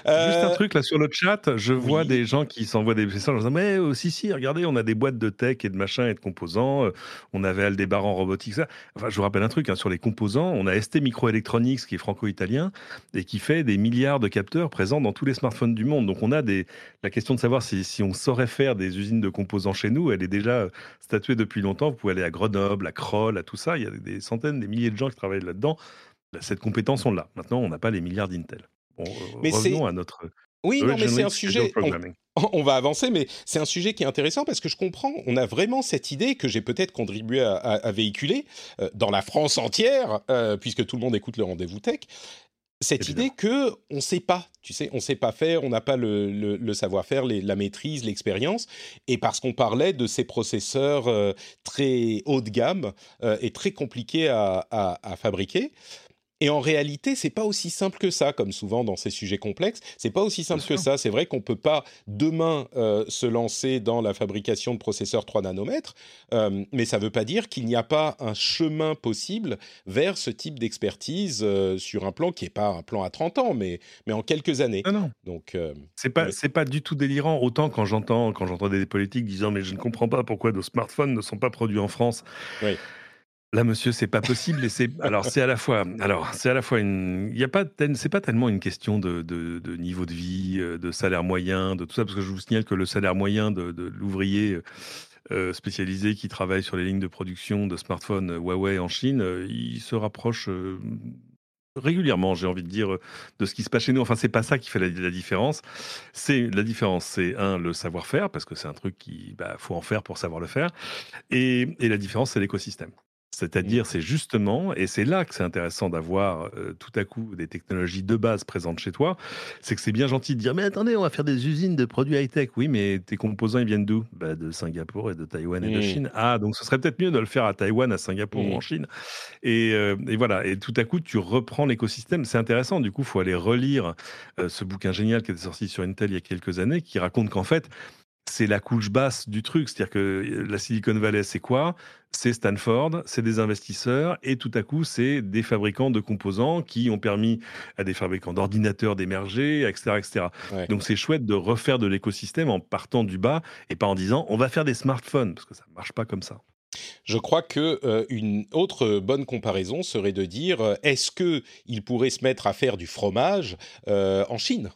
[SPEAKER 2] Juste un euh, truc là sur le chat, je vois des gens qui s'envoient des messages en disant mais oh, si si regardez on a des boîtes de tech et de machin et de composants, euh, on avait Aldebaran robotique ça. Enfin je vous rappelle un truc hein, sur les composants, on a ST Microelectronics qui est franco-italien et qui fait des milliards de capteurs présents dans tous les smartphones du monde. Donc on a des la question de savoir si, si on saurait faire des usines de composants chez nous, elle est déjà statuée depuis longtemps. Vous pouvez aller à Grenoble, à Kroll, à tout ça, il y a des centaines, des milliers de gens qui travaillent là-dedans. Cette compétence on l'a. Maintenant on n'a pas les milliards d'Intel. Euh, mais revenons à notre.
[SPEAKER 1] Oui, non, mais c'est un sujet. On, va avancer, mais c'est un sujet qui est intéressant parce que je comprends. On a vraiment cette idée que j'ai peut-être contribué à, véhiculer euh, dans la France entière, euh, puisque tout le monde écoute le rendez-vous tech. Cette idée que on sait pas, tu sais, on sait pas faire, on n'a pas le, le, savoir-faire, la maîtrise, l'expérience, et parce qu'on parlait de ces processeurs très haut de gamme et très compliqués à, à fabriquer, et en réalité, c'est pas aussi simple que ça, comme souvent dans ces sujets complexes. C'est pas aussi simple que ça. C'est vrai qu'on peut pas demain euh, se lancer dans la fabrication de processeurs 3 nanomètres, euh, mais ça veut pas dire qu'il n'y a pas un chemin possible vers ce type d'expertise euh, sur un plan qui est pas un plan à 30 ans, mais mais en quelques années.
[SPEAKER 2] Non, non. Donc c'est pas c'est pas du tout délirant. Autant quand j'entends quand j'entends des politiques disant mais je ne comprends pas pourquoi nos smartphones ne sont pas produits en France.
[SPEAKER 1] Oui.
[SPEAKER 2] Là, monsieur, c'est pas possible. Alors c'est à la fois alors c'est à la fois une il y a pas c'est pas tellement une question de, niveau de vie, euh, de salaire moyen, de tout ça parce que je vous signale que le salaire moyen de, l'ouvrier euh, spécialisé qui travaille sur les lignes de production de smartphones Huawei en Chine, euh, il se rapproche régulièrement, j'ai envie de dire, de ce qui se passe chez nous. Enfin, c'est pas ça qui fait la, différence. C'est la différence, c'est un le savoir-faire parce que c'est un truc qui bah, faut en faire pour savoir le faire, et la différence c'est l'écosystème. C'est-à-dire, c'est justement, et c'est là que c'est intéressant d'avoir euh, tout à coup des technologies de base présentes chez toi, c'est que c'est bien gentil de dire, mais attendez, on va faire des usines de produits high-tech. Oui, mais tes composants, ils viennent d'où? Bah, De Singapour et de Taïwan et de mmh. Chine. Ah, donc ce serait peut-être mieux de le faire à Taïwan, à Singapour ou en mmh. Chine. Et, euh, et, voilà, et tout à coup, tu reprends l'écosystème. C'est intéressant, du coup, il faut aller relire euh, ce bouquin génial qui était sorti sur Intel il y a quelques années, qui raconte qu'en fait, c'est la couche basse du truc. C'est-à-dire que euh, la Silicon Valley, c'est quoi? C'est Stanford, c'est des investisseurs, et tout à coup, c'est des fabricants de composants qui ont permis à des fabricants d'ordinateurs d'émerger, etc. etc. Donc c'est chouette de refaire de l'écosystème en partant du bas et pas en disant on va faire des smartphones, parce que ça ne marche pas comme ça.
[SPEAKER 1] Je crois que euh, une autre bonne comparaison serait de dire euh, est-ce que il pourrait se mettre à faire du fromage en Chine?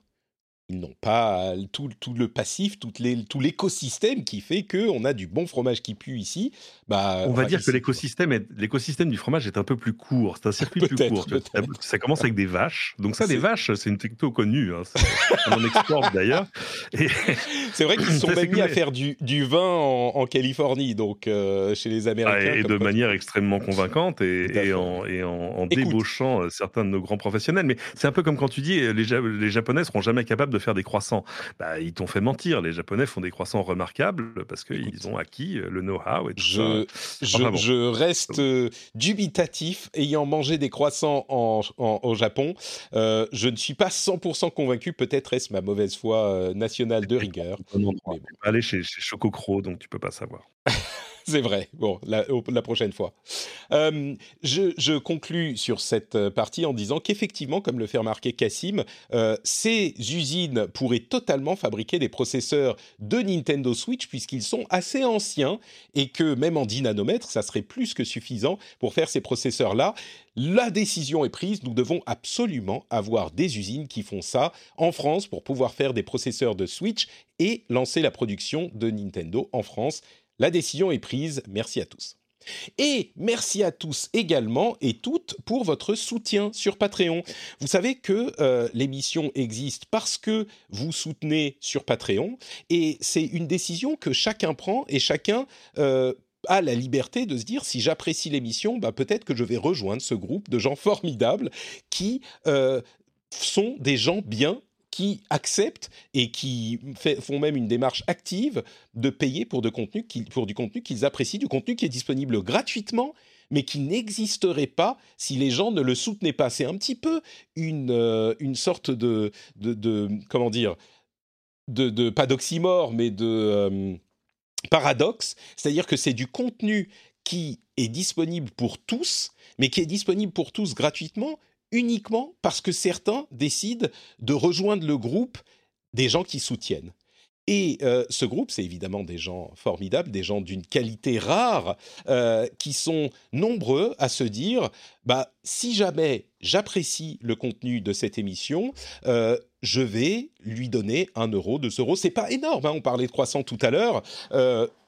[SPEAKER 1] Ils n'ont pas tout, tout, le passif, tout l'écosystème qui fait qu'on a du bon fromage qui pue ici. Bah,
[SPEAKER 2] On va dire que l'écosystème, l'écosystème du fromage est un peu plus court. C'est un circuit plus court. Ça commence avec des vaches. Donc ça, des vaches, c'est une techno connue. Hein. On en exporte d'ailleurs.
[SPEAKER 1] C'est vrai qu'ils sont même mis à faire du, du vin en, Californie, donc euh, chez les Américains.
[SPEAKER 2] et de manière extrêmement convaincante et, et en, et en, débauchant euh, certains de nos grands professionnels. Mais c'est un peu comme quand tu dis les, les Japonais seront jamais capables de faire des croissants. Bah, ils t'ont fait mentir. Les Japonais font des croissants remarquables parce qu'ils ont acquis euh, le know-how et tout
[SPEAKER 1] je, ça. Je, reste euh, dubitatif. Ayant mangé des croissants en, au Japon, euh, je ne suis pas 100% convaincu. Peut-être est-ce ma mauvaise foi nationale de rigueur.
[SPEAKER 2] Aller chez, chez Chococro, donc tu peux pas savoir.
[SPEAKER 1] c'est vrai. Bon, la, prochaine fois. Euh, je, je, conclus sur cette euh, partie en disant qu'effectivement, comme le fait remarquer Cassim, euh, ces usines pourraient totalement fabriquer des processeurs de Nintendo Switch puisqu'ils sont assez anciens et que même en 10 nanomètres, ça serait plus que suffisant pour faire ces processeurs-là. La décision est prise, nous devons absolument avoir des usines qui font ça en France pour pouvoir faire des processeurs de Switch et lancer la production de Nintendo en France la décision est prise, merci à tous. Et merci à tous également et toutes pour votre soutien sur Patreon. Vous savez que euh, l'émission existe parce que vous soutenez sur Patreon et c'est une décision que chacun prend et chacun euh, a la liberté de se dire si j'apprécie l'émission, bah, peut-être que je vais rejoindre ce groupe de gens formidables qui euh, sont des gens bien qui acceptent et qui font même une démarche active de payer pour, du contenu qu'ils apprécient, du contenu qui est disponible gratuitement, mais qui n'existerait pas si les gens ne le soutenaient pas. C'est un petit peu une, euh, une sorte de, de, comment dire, de, de pas d'oxymore, mais de euh, paradoxe, c'est-à-dire que c'est du contenu qui est disponible pour tous, mais qui est disponible pour tous gratuitement, uniquement parce que certains décident de rejoindre le groupe des gens qui soutiennent. Et euh, ce groupe, c'est évidemment des gens formidables, des gens d'une qualité rare, euh, qui sont nombreux à se dire, bah, si jamais j'apprécie le contenu de cette émission, euh, je vais lui donner un euro, deux euros. C'est pas énorme, hein, on parlait de croissant tout à l'heure.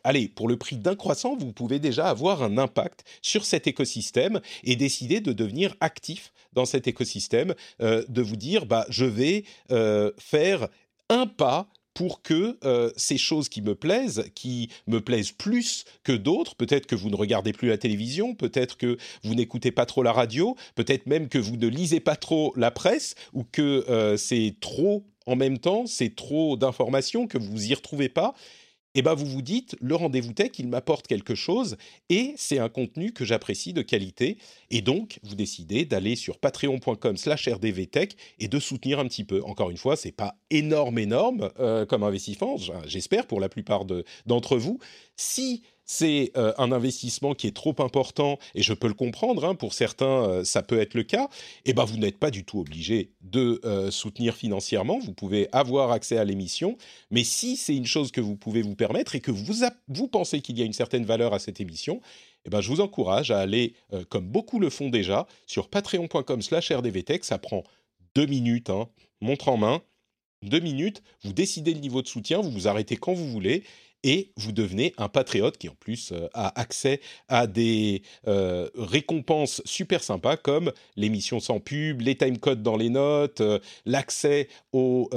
[SPEAKER 1] allez, pour le prix d'un croissant, vous pouvez déjà avoir un impact sur cet écosystème et décider de devenir actif dans cet écosystème, de vous dire, bah, je vais faire un pas pour que euh, ces choses qui me plaisent, qui me plaisent plus que d'autres, peut-être que vous ne regardez plus la télévision, peut-être que vous n'écoutez pas trop la radio, peut-être même que vous ne lisez pas trop la presse, ou que euh, c'est trop en même temps, c'est trop d'informations, que vous y retrouvez pas, eh ben vous vous dites, le rendez-vous tech, il m'apporte quelque chose et c'est un contenu que j'apprécie de qualité. Et donc, vous décidez d'aller sur patreon.com slash rdvtech et de soutenir un petit peu. Encore une fois, c'est pas énorme, énorme euh, comme investissement, j'espère pour la plupart d'entre vous. Si c'est euh, un investissement qui est trop important, et je peux le comprendre, hein, pour certains, euh, ça peut être le cas, et eh ben vous n'êtes pas du tout obligé de euh, soutenir financièrement, vous pouvez avoir accès à l'émission, mais si c'est une chose que vous pouvez vous permettre et que vous, pensez qu'il y a une certaine valeur à cette émission, eh ben, je vous encourage à aller, comme beaucoup le font déjà, sur patreon.com slash rdvtech, ça prend deux minutes, hein, montre en main, deux minutes, vous décidez le niveau de soutien, vous vous arrêtez quand vous voulez, et vous devenez un patriote qui en plus euh, a accès à des euh, récompenses super sympas comme l'émission sans pub, les timecodes dans les notes, euh, l'accès au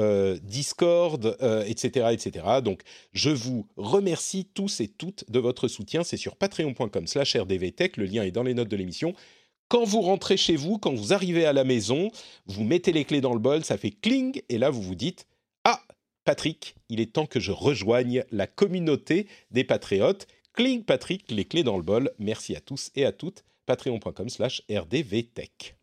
[SPEAKER 1] Discord, etc., etc. Donc je vous remercie tous et toutes de votre soutien. C'est sur patreon.com/rdvtech. Le lien est dans les notes de l'émission. Quand vous rentrez chez vous, quand vous arrivez à la maison, vous mettez les clés dans le bol, ça fait cling, et là vous vous dites Patrick, il est temps que je rejoigne la communauté des patriotes. Cling Patrick, les clés dans le bol. Merci à tous et à toutes. Patreon.com slash rdvtech.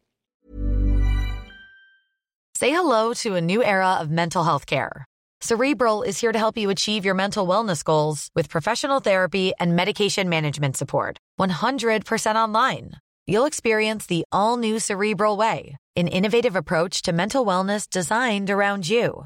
[SPEAKER 3] Say hello to a new era of mental health care. Cerebral is here to help you achieve your mental wellness goals with professional therapy and medication management support. 100% online. You'll experience the all new Cerebral Way, an innovative approach to mental wellness designed around you.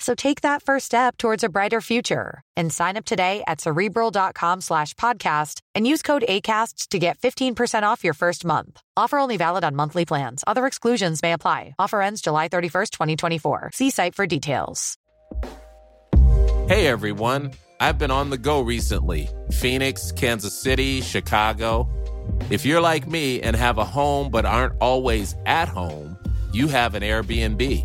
[SPEAKER 3] So take that first step towards a brighter future and sign up today at cerebral.com slash podcast and use code ACasts to get 15% off your first month. Offer only valid on monthly plans. Other exclusions may apply. Offer ends July 31st, 2024. See site for details.
[SPEAKER 4] Hey everyone, I've been on the go recently Phoenix, Kansas City, Chicago. If you're like me and have a home but aren't always at home, you have an Airbnb.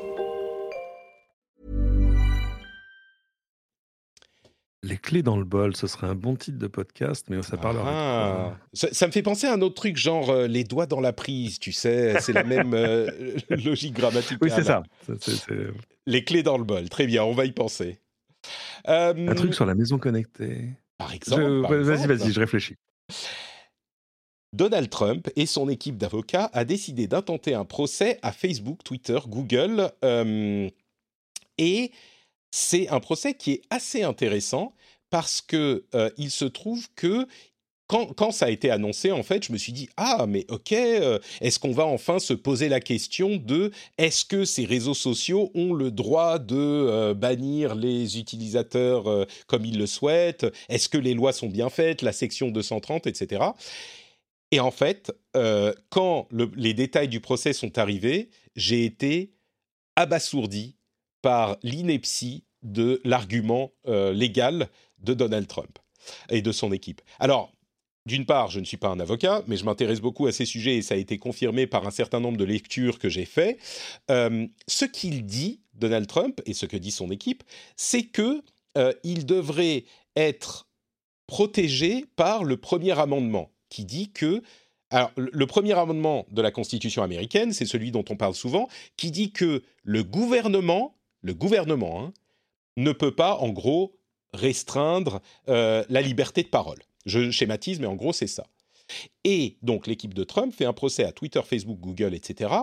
[SPEAKER 2] Les clés dans le bol, ce serait un bon titre de podcast, mais ça parle.
[SPEAKER 1] Ah. Ça, ça, me fait penser à un autre truc, genre euh, les doigts dans la prise, tu sais, c'est la même euh, logique grammaticale.
[SPEAKER 2] Oui, c'est ça.
[SPEAKER 1] Les clés dans le bol, très bien, on va y penser.
[SPEAKER 2] Euh, un truc sur la maison connectée.
[SPEAKER 1] Par exemple.
[SPEAKER 2] Vas-y, vas-y, je réfléchis.
[SPEAKER 1] Donald Trump et son équipe d'avocats a décidé d'intenter un procès à Facebook, Twitter, Google et c'est un procès qui est assez intéressant parce que euh, il se trouve que quand, ça a été annoncé, en fait, je me suis dit ah mais ok, euh, est-ce qu'on va enfin se poser la question de est-ce que ces réseaux sociaux ont le droit de euh, bannir les utilisateurs comme ils le souhaitent? Est-ce que les lois sont bien faites? La section 230, etc. Et en fait, quand le, les détails du procès sont arrivés, j'ai été abasourdi par l'ineptie de l'argument euh, légal de Donald Trump et de son équipe. Alors, d'une part, je ne suis pas un avocat, mais je m'intéresse beaucoup à ces sujets et ça a été confirmé par un certain nombre de lectures que j'ai fait. Euh, ce qu'il dit, Donald Trump, et ce que dit son équipe, c'est que euh, il devrait être protégé par le premier amendement qui dit que alors, le premier amendement de la Constitution américaine, c'est celui dont on parle souvent, qui dit que le gouvernement, le gouvernement, hein, ne peut pas, en gros, restreindre euh, la liberté de parole. Je schématise, mais en gros, c'est ça. Et donc, l'équipe de Trump fait un procès à Twitter, Facebook, Google, etc.,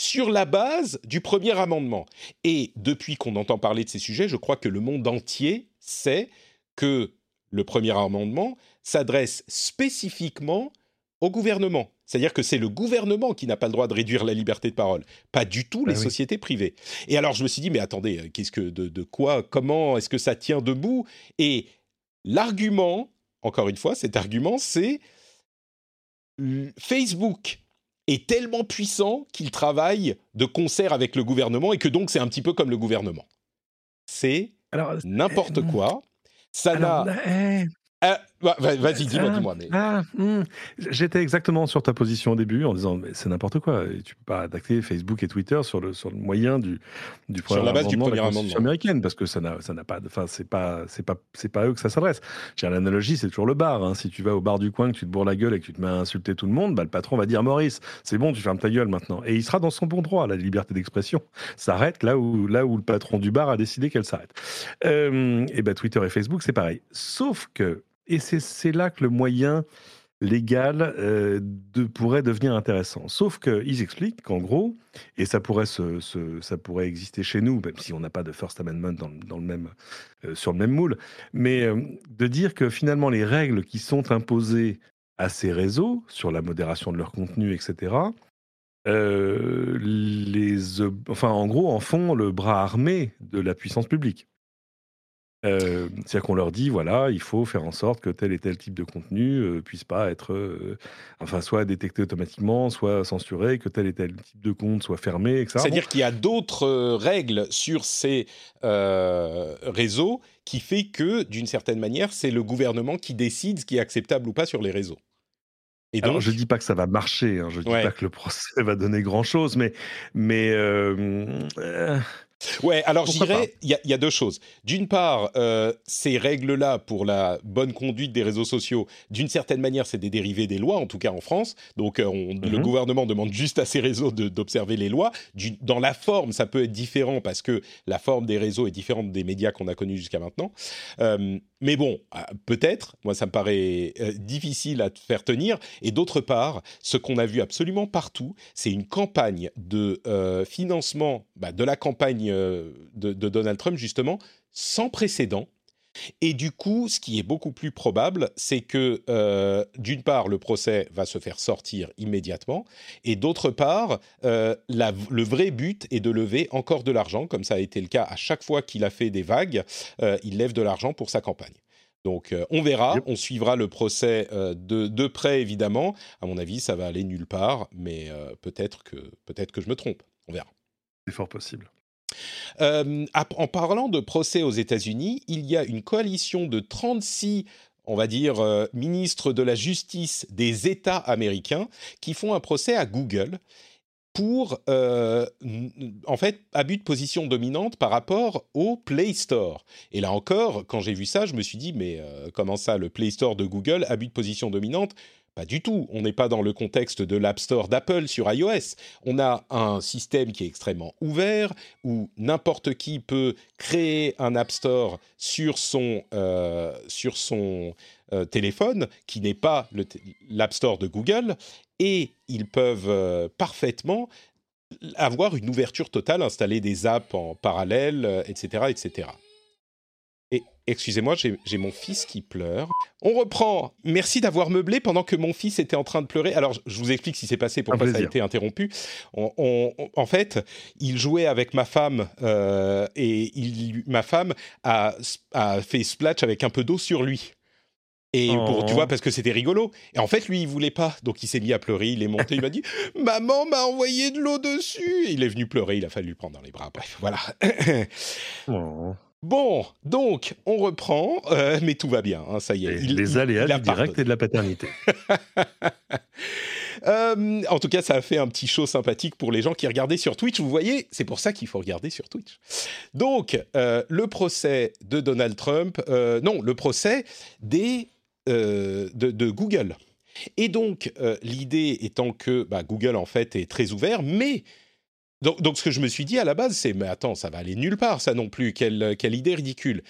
[SPEAKER 1] sur la base du premier amendement. Et depuis qu'on entend parler de ces sujets, je crois que le monde entier sait que le premier amendement s'adresse spécifiquement au gouvernement. C'est-à-dire que c'est le gouvernement qui n'a pas le droit de réduire la liberté de parole, pas du tout les
[SPEAKER 2] Ah oui.
[SPEAKER 1] sociétés privées. Et alors je me suis dit, mais attendez, euh, qu'est-ce que de, de quoi, comment est-ce que ça tient debout? Et l'argument, encore une fois, cet argument, c'est Facebook est tellement puissant qu'il travaille de concert avec le gouvernement et que donc c'est un petit peu comme le gouvernement. C'est n'importe
[SPEAKER 2] euh,
[SPEAKER 1] quoi. Ça n'a. Ah, bah, va- Vas-y, dis-moi,
[SPEAKER 2] ah,
[SPEAKER 1] dis-moi. Mais...
[SPEAKER 2] ah, hmm. J'étais exactement sur ta position au début en disant mais c'est n'importe quoi. Et tu peux pas attaquer Facebook et Twitter sur le, sur le moyen du, du
[SPEAKER 1] Sur la base du premier amendement.
[SPEAKER 2] américaine parce que ça n'a pas enfin c'est pas c'est pas c'est pas à eux que ça s'adresse. L'analogie c'est toujours le bar. hein. Si tu vas au bar du coin que tu te bourres la gueule et que tu te mets à insulter tout le monde, bah, le patron va dire Maurice c'est bon tu fermes ta gueule maintenant et il sera dans son bon droit. La liberté d'expression s'arrête là où là où le patron du bar a décidé qu'elle s'arrête. Euh, et ben Twitter et Facebook c'est pareil. Sauf que et c'est là que le moyen légal euh, pourrait devenir intéressant. Sauf qu'ils expliquent qu'en gros, et ça pourrait, exister chez nous, même si on n'a pas de First Amendment dans, le- même, euh, sur le même moule, mais euh, de dire que finalement les règles qui sont imposées à ces réseaux sur la modération de leur contenu, etc., enfin, en gros, en font le bras armé de la puissance publique. Euh, C'est-à-dire qu'on leur dit, voilà, il faut faire en sorte que tel et tel type de contenu euh, puisse pas être, euh, enfin, soit détecté automatiquement, soit censuré, que tel et tel type de compte soit fermé, etc.
[SPEAKER 1] C'est-à-dire qu'il y a d'autres euh, règles sur ces réseaux qui fait que, d'une certaine manière, c'est le gouvernement qui décide ce qui est acceptable ou pas sur les réseaux. Et
[SPEAKER 2] Alors, je dis pas que ça va marcher, hein, je dis
[SPEAKER 1] Ouais.
[SPEAKER 2] pas que le procès va donner grand chose, mais, mais
[SPEAKER 1] ouais, alors je dirais, il y, a- il y a deux choses. D'une part, euh, ces règles-là pour la bonne conduite des réseaux sociaux, d'une certaine manière, c'est des dérivés des lois, en tout cas en France. Donc, euh, on- le gouvernement demande juste à ces réseaux d'observer les lois. Du- dans la forme, ça peut être différent parce que la forme des réseaux est différente des médias qu'on a connus jusqu'à maintenant. Euh, mais bon, euh, peut-être, moi ça me paraît euh, difficile à faire tenir. Et d'autre part, ce qu'on a vu absolument partout, c'est une campagne de euh, financement bah, de la campagne de, de, Donald Trump, justement, sans précédent. Et du coup, ce qui est beaucoup plus probable, c'est que, d'une part, le procès va se faire sortir immédiatement, et d'autre part, la, le vrai but est de lever encore de l'argent, comme ça a été le cas à chaque fois qu'il a fait des vagues, il lève de l'argent pour sa campagne. Donc euh, on verra, on suivra le procès euh, de, près évidemment. À mon avis, ça va aller nulle part, mais euh, peut-être que peut-être que je me trompe. On verra.
[SPEAKER 2] C'est fort possible.
[SPEAKER 1] En parlant de procès aux États-Unis, il y a une coalition de 36 on va dire, ministres de la justice des États américains qui font un procès à Google pour, euh, en fait, abus de position dominante par rapport au Play Store. Et là encore, quand j'ai vu ça, je me suis dit, mais euh, comment ça, le Play Store de Google, abus de position dominante? Pas du tout. On n'est pas dans le contexte de l'App Store d'Apple sur iOS. On a un système qui est extrêmement ouvert, où n'importe qui peut créer un App Store sur son, euh, sur son téléphone, qui n'est pas l'App Store de Google, et ils peuvent euh, parfaitement avoir une ouverture totale, installer des apps en parallèle, etc., euh, etc. Excusez-moi, j'ai mon fils qui pleure. On reprend. Merci d'avoir meublé pendant que mon fils était en train de pleurer. Alors, je vous explique ce qui s'est passé, pourquoi ça a été interrompu. en fait, il jouait avec ma femme euh, et ma femme a, a fait splash avec un peu d'eau sur lui. Et pour, tu vois, oh. parce que c'était rigolo. Et en fait, lui, il voulait pas. Donc, il s'est mis à pleurer. Il est monté. il m'a dit Maman m'a envoyé de l'eau dessus. il est venu pleurer. Il a fallu le prendre dans les bras. Bref, voilà. Oh. Bon, donc, on reprend. Euh, mais tout va bien. Hein, ça y est.
[SPEAKER 2] Il, les aléas du direct et de la paternité.
[SPEAKER 1] Euh, en tout cas, ça a fait un petit show sympathique pour les gens qui regardaient sur Twitch. Vous voyez, c'est pour ça qu'il faut regarder sur Twitch. Donc, euh, le procès de Donald Trump, non, le procès des de, Google. Et donc, l'idée étant que bah, Google, en fait, est très ouvert, mais... Donc, ce que je me suis dit à la base, c'est, mais attends, ça va aller nulle part, ça non plus, quelle, idée ridicule.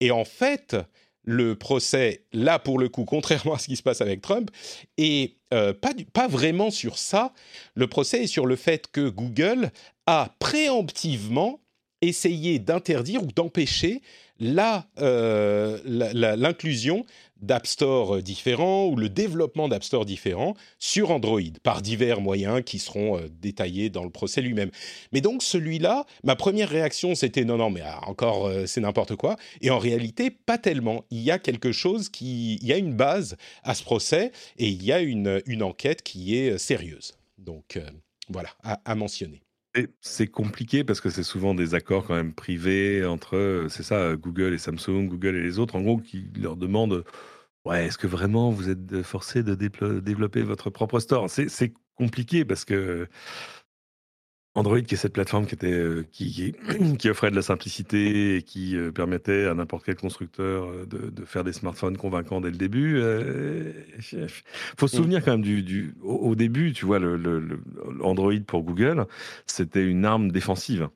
[SPEAKER 1] Et en fait, le procès, là pour le coup, contrairement à ce qui se passe avec Trump, est euh, pas, pas vraiment sur ça. Le procès est sur le fait que Google a préemptivement essayé d'interdire ou d'empêcher l'inclusion d'App Store différents ou le développement d'App Store différents sur Android par divers moyens qui seront euh, détaillés dans le procès lui-même. Mais donc celui-là, ma première réaction c'était non non mais ah, encore euh, c'est n'importe quoi et en réalité pas tellement. Il y a quelque chose qui il y a une base à ce procès et il y a une, une enquête qui est euh, sérieuse. Donc voilà à mentionner.
[SPEAKER 2] C'est compliqué parce que c'est souvent des accords quand même privés entre, c'est ça, Google et Samsung, Google et les autres, en gros, qui leur demandent Ouais, est-ce que vraiment vous êtes forcé de développer votre propre store? C'est compliqué parce que Android, qui est cette plateforme qui, était, qui, qui, offrait de la simplicité et qui permettait à n'importe quel constructeur de, faire des smartphones convaincants dès le début. Il faut se mmh. souvenir quand même du, au, début, tu vois, le, Android pour Google, c'était une arme défensive.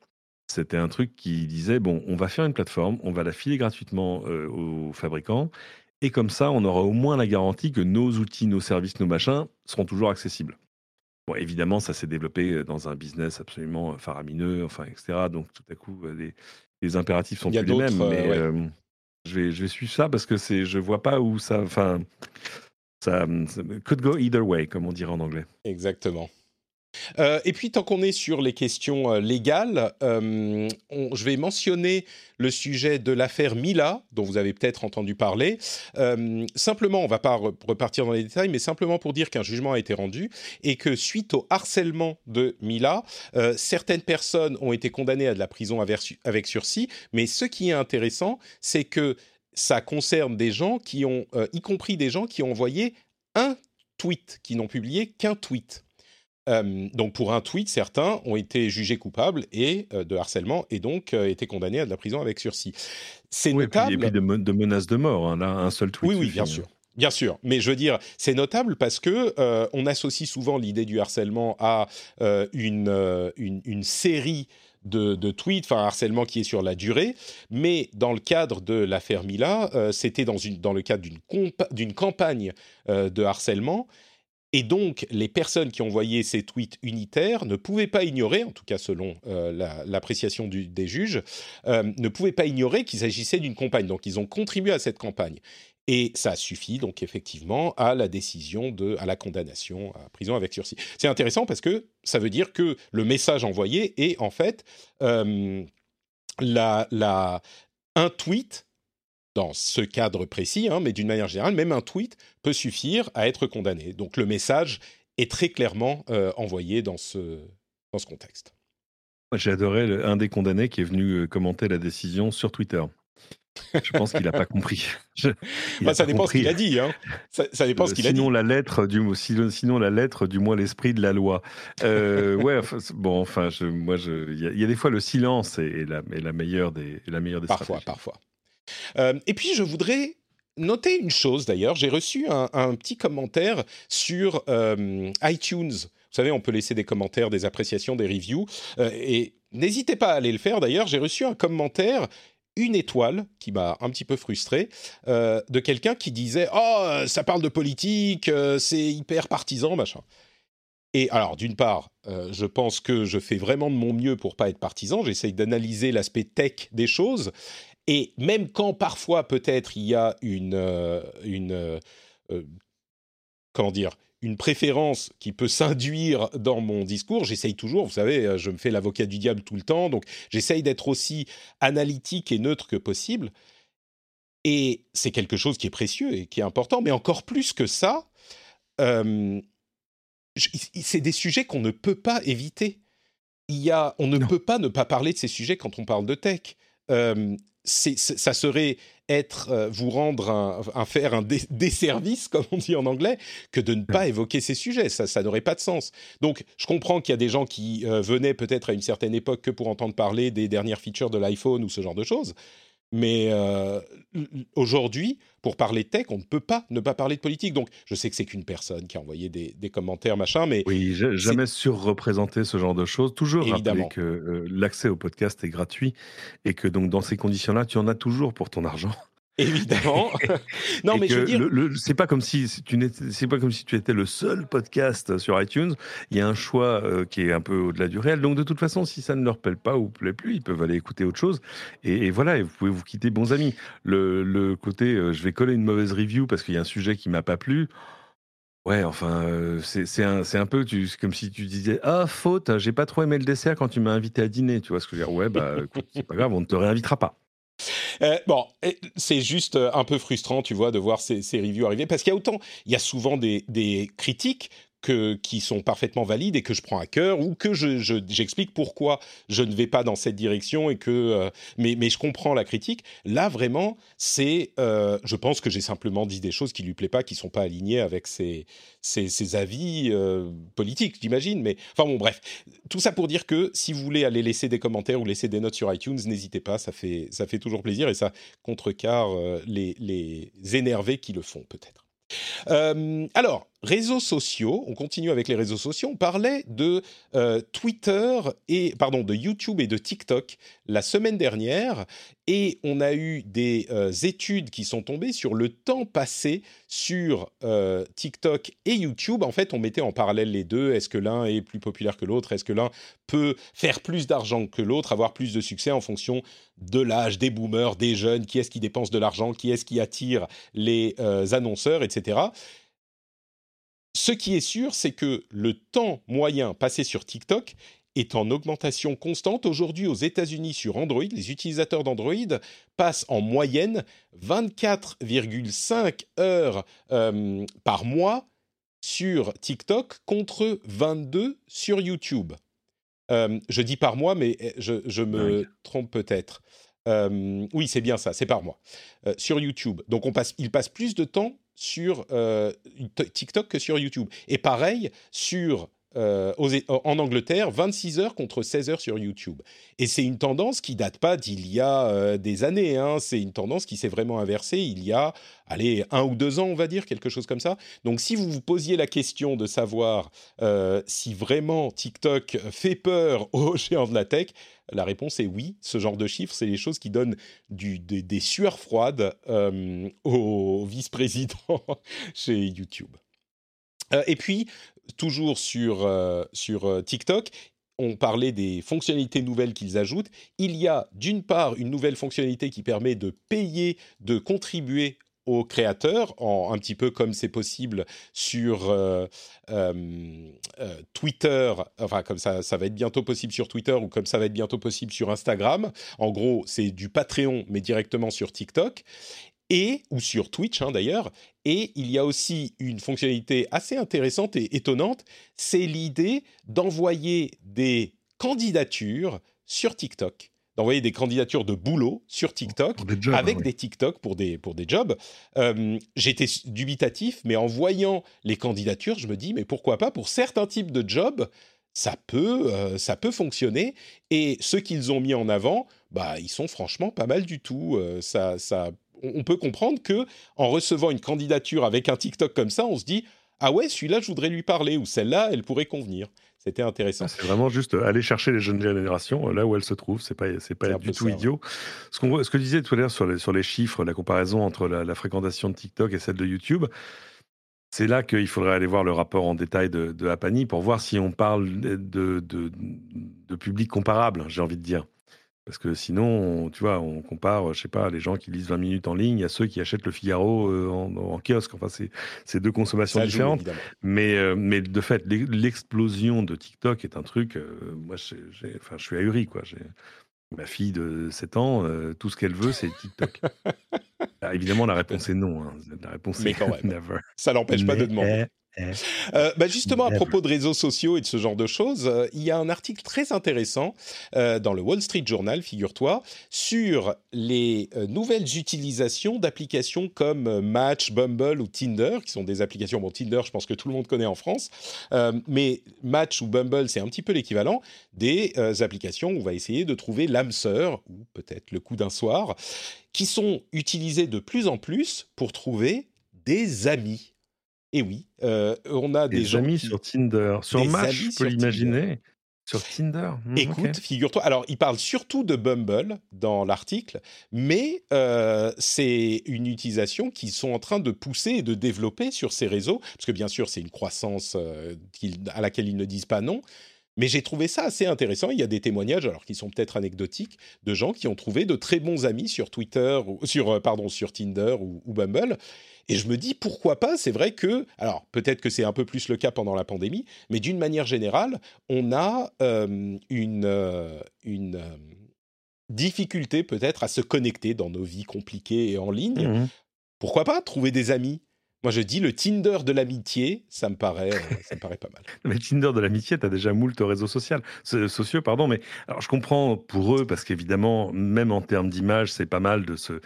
[SPEAKER 2] C'était un truc qui disait bon, on va faire une plateforme, on va la filer gratuitement aux fabricants, et comme ça, on aura au moins la garantie que nos outils, nos services, nos machins seront toujours accessibles. Bon, évidemment, ça s'est développé dans un business absolument faramineux, enfin, etc. Donc, tout à coup, les, impératifs sont plus les mêmes. Mais je, vais, je vais suivre ça parce que c'est, je vois pas où ça. Enfin, ça, ça could go either way, comme on dirait en anglais.
[SPEAKER 1] Exactement. Euh, et puis, tant qu'on est sur les questions euh, légales, euh, je vais mentionner le sujet de l'affaire Mila, dont vous avez peut-être entendu parler. simplement, on ne va pas repartir dans les détails, mais simplement pour dire qu'un jugement a été rendu et que suite au harcèlement de Mila, certaines personnes ont été condamnées à de la prison avec sursis. Mais ce qui est intéressant, c'est que ça concerne des gens qui ont, y compris des gens qui ont envoyé un tweet, qui n'ont publié qu'un tweet. Euh, donc pour un tweet, certains ont été jugés coupables et euh, de harcèlement et donc euh, été condamnés à de la prison avec sursis.
[SPEAKER 2] C'est notable. Et puis, de, menaces de mort. Hein, là, un seul tweet.
[SPEAKER 1] Oui, oui, bien sûr. Bien sûr, mais je veux dire, c'est notable parce que on associe souvent l'idée du harcèlement à une, une, série de, de tweets, enfin harcèlement qui est sur la durée, mais dans le cadre de l'affaire Mila, euh, c'était dans, le cadre d'une campagne euh, de harcèlement. Et donc, les personnes qui envoyaient ces tweets unitaires ne pouvaient pas ignorer, en tout cas selon l'appréciation des juges, ne pouvaient pas ignorer qu'il s'agissait d'une campagne. Donc, ils ont contribué à cette campagne. Et ça suffit donc effectivement à la décision de, à la condamnation à prison avec sursis. C'est intéressant parce que ça veut dire que le message envoyé est en fait euh, un tweet dans ce cadre précis, hein, mais d'une manière générale, même un tweet peut suffire à être condamné. Donc le message est très clairement euh, envoyé dans ce, dans ce contexte.
[SPEAKER 2] J'ai adoré un des condamnés qui est venu euh, commenter la décision sur Twitter. Je pense qu'il n'a pas compris.
[SPEAKER 1] Bah, ça dépend ce qu'il a dit. Hein. Ça, dépend ce qu'il a dit.
[SPEAKER 2] La lettre du, sinon la lettre, du moins l'esprit de la loi. Euh, ouais, bon, enfin, je, moi, il y, a des fois le silence est, la, la, meilleure des, la meilleure des
[SPEAKER 1] Parfois, parfois. Euh, et puis, je voudrais noter une chose d'ailleurs. J'ai reçu un, petit commentaire sur euh, iTunes. Vous savez, on peut laisser des commentaires, des appréciations, des reviews. et n'hésitez pas à aller le faire d'ailleurs. J'ai reçu un commentaire une étoile qui m'a un petit peu frustré euh, de quelqu'un qui disait oh ça parle de politique euh, c'est hyper partisan machin et alors d'une part euh, je pense que je fais vraiment de mon mieux pour pas être partisan j'essaye d'analyser l'aspect tech des choses et même quand parfois peut-être il y a une une comment dire une préférence qui peut s'induire dans mon discours, j'essaye toujours, vous savez, euh, je me fais l'avocat du diable tout le temps, donc j'essaye d'être aussi analytique et neutre que possible. Et c'est quelque chose qui est précieux et qui est important, mais encore plus que ça, euh, c'est des sujets qu'on ne peut pas éviter. Il y a, on ne peut pas ne pas parler de ces sujets quand on parle de tech. Euh, ça serait être euh, vous rendre un, faire un desservice comme on dit en anglais que de ne pas évoquer ces sujets. Ça ça n'aurait pas de sens. Donc je comprends qu'il y a des gens qui euh, venaient peut-être à une certaine époque que pour entendre parler des dernières features de l'iPhone ou ce genre de choses mais euh, aujourd'hui, pour parler tech, on ne peut pas ne pas parler de politique. Donc, je sais que c'est qu'une personne qui a envoyé des, commentaires, machin, mais...
[SPEAKER 2] Oui, jamais surreprésenter ce genre de choses. Toujours Évidemment. rappeler que euh, l'accès au podcast est gratuit et que donc dans ces conditions-là, tu en as toujours pour ton argent.
[SPEAKER 1] Évidemment. non, mais je veux dire,
[SPEAKER 2] c'est pas comme si tu c'est pas comme si tu étais le seul podcast sur iTunes. Il y a un choix euh, qui est un peu au-delà du réel. Donc de toute façon, si ça ne leur plaît pas ou plaît plus, ils peuvent aller écouter autre chose. Et, voilà, et vous pouvez vous quitter bons amis. Le, côté, euh, je vais coller une mauvaise review parce qu'il y a un sujet qui m'a pas plu. Ouais, enfin, euh, c'est un, un, peu tu, comme si tu disais Ah, faute, j'ai pas trop aimé le dessert quand tu m'as invité à dîner. Tu vois ce que je veux dire Ouais, bah, c'est pas grave, on ne te réinvitera pas.
[SPEAKER 1] Euh, bon, c'est juste euh, un peu frustrant, tu vois, de voir ces, reviews arriver, parce qu'il y a autant, il y a souvent des critiques qui sont parfaitement valides et que je prends à cœur ou que j'explique je, pourquoi je ne vais pas dans cette direction et que euh, mais, mais je comprends la critique. Là vraiment, c'est euh, je pense que j'ai simplement dit des choses qui lui plaisent pas, qui sont pas alignées avec ses, ses, avis euh, politiques, j'imagine. Mais enfin bon, bref, tout ça pour dire que si vous voulez aller laisser des commentaires ou laisser des notes sur iTunes, n'hésitez pas, ça fait ça fait toujours plaisir et ça contrecarre les les énervés qui le font peut-être. Alors, réseaux sociaux, on continue avec les réseaux sociaux. On parlait de euh, Twitter et pardon de YouTube et de TikTok la semaine dernière et on a eu des euh, études qui sont tombées sur le temps passé sur TikTok et YouTube. En fait, on mettait en parallèle les deux. Est-ce que l'un est plus populaire que l'autre Est-ce que l'un peut faire plus d'argent que l'autre, avoir plus de succès en fonction de l'âge, des boomers, des jeunes Qui est-ce qui dépense de l'argent Qui est-ce qui attire les annonceurs, etc. Ce qui est sûr, c'est que le temps moyen passé sur TikTok est en augmentation constante. Aujourd'hui, aux États-Unis, sur Android, les utilisateurs d'Android passent en moyenne 24,5 heures euh, par mois sur TikTok contre 22 sur YouTube. Euh, je dis par mois, mais eh, je, me trompe peut-être. Euh, oui, c'est bien ça, c'est par mois. sur YouTube. Donc, on passe, il passe plus de temps sur euh, TikTok que sur YouTube. Et pareil sur euh, en Angleterre, 26 heures contre 16 heures sur YouTube. Et c'est une tendance qui date pas d'il y a euh, des années. Hein. C'est une tendance qui s'est vraiment inversée il y a, allez, un ou deux ans, on va dire, quelque chose comme ça. Donc, si vous vous posiez la question de savoir euh, si vraiment TikTok fait peur aux géants de la tech, la réponse est oui. Ce genre de chiffres, c'est les choses qui donnent du, des, sueurs froides au vice-président chez YouTube. et puis, toujours sur, euh, sur euh, TikTok, on parlait des fonctionnalités nouvelles qu'ils ajoutent. Il y a d'une part une nouvelle fonctionnalité qui permet de payer, de contribuer aux créateurs, en, un petit peu comme c'est possible sur euh, Twitter, enfin comme ça, ça va être bientôt possible sur Twitter ou comme ça va être bientôt possible sur Instagram. En gros, c'est du Patreon, mais directement sur TikTok et ou sur Twitch hein, d'ailleurs. Et il y a aussi une fonctionnalité assez intéressante et étonnante, c'est l'idée d'envoyer des candidatures sur TikTok, d'envoyer des candidatures de boulot sur TikTok avec des TikTok pour des pour des jobs. Euh, j'étais dubitatif, mais en voyant les candidatures, je me dis mais pourquoi pas pour certains types de jobs ça peut, euh, ça peut fonctionner. Et ceux qu'ils ont mis en avant, bah, ils sont franchement pas mal du tout. Euh, ça, ça on peut comprendre que en recevant une candidature avec un TikTok comme ça, on se dit ah ouais, celui-là, je voudrais lui parler ou celle-là, elle pourrait convenir. C'était intéressant.
[SPEAKER 2] C'est vraiment juste aller chercher les jeunes générations euh, là où elles se trouvent. C'est pas, c'est pas du tout idiot. Ce, qu'on, ce que disais tout à l'heure sur les, sur les chiffres, la comparaison entre la, fréquentation de TikTok et celle de YouTube, c'est là qu'il faudrait aller voir le rapport en détail de, de Apani pour voir si on parle de, de, de public comparable, j'ai envie de dire. Parce que sinon, tu vois, on compare, je sais pas, les gens qui lisent 20 minutes en ligne à ceux qui achètent le Figaro euh, en, kiosque. Enfin, c'est deux consommations différentes. mais, euh, mais de fait, l'explosion de TikTok est un truc. Euh, moi, enfin, je suis ahuri, quoi. Ma fille de 7 ans, tout ce qu'elle veut, c'est TikTok. Ah, évidemment, la réponse est non. Hein. La réponse est never.
[SPEAKER 1] Ça n'empêche pas de demander. Euh, bah justement, à propos de réseaux sociaux et de ce genre de choses, euh, il y a un article très intéressant euh, dans le Wall Street Journal, figure-toi, sur les nouvelles utilisations d'applications comme Match, Bumble ou Tinder, qui sont des applications, bon Tinder je pense que tout le monde connaît en France, mais Match ou Bumble c'est un petit peu l'équivalent des applications où on va essayer de trouver l'âme sœur, ou peut-être le coup d'un soir, qui sont utilisées de plus en plus pour trouver des amis et oui, euh, on a des,
[SPEAKER 2] amis sur Tinder, sur Match, je peux l'imaginer. Sur Tinder.
[SPEAKER 1] Mmh, Écoute, figure-toi. Alors, il parle surtout de Bumble dans l'article, mais euh, c'est une utilisation qu'ils sont en train de pousser et de développer sur ces réseaux, parce que bien sûr, c'est une croissance euh, à laquelle ils ne disent pas non. Mais j'ai trouvé ça assez intéressant. Il y a des témoignages, alors qui sont peut-être anecdotiques, de gens qui ont trouvé de très bons amis sur Twitter, ou sur pardon, sur Tinder ou Bumble, et je me dis pourquoi pas, c'est vrai que, alors peut-être que c'est un peu plus le cas pendant la pandémie, mais d'une manière générale, on a euh, une, euh, une euh, difficulté peut-être à se connecter dans nos vies compliquées et en ligne. Mmh pourquoi pas? Trouver des amis moi, je dis le Tinder de l'amitié, ça me paraît, ça me paraît pas mal.
[SPEAKER 2] Le Tinder de l'amitié, tu as déjà moult réseaux sociaux, sociaux, pardon, mais alors je comprends pour eux parce qu'évidemment, même en termes d'image, c'est pas mal de se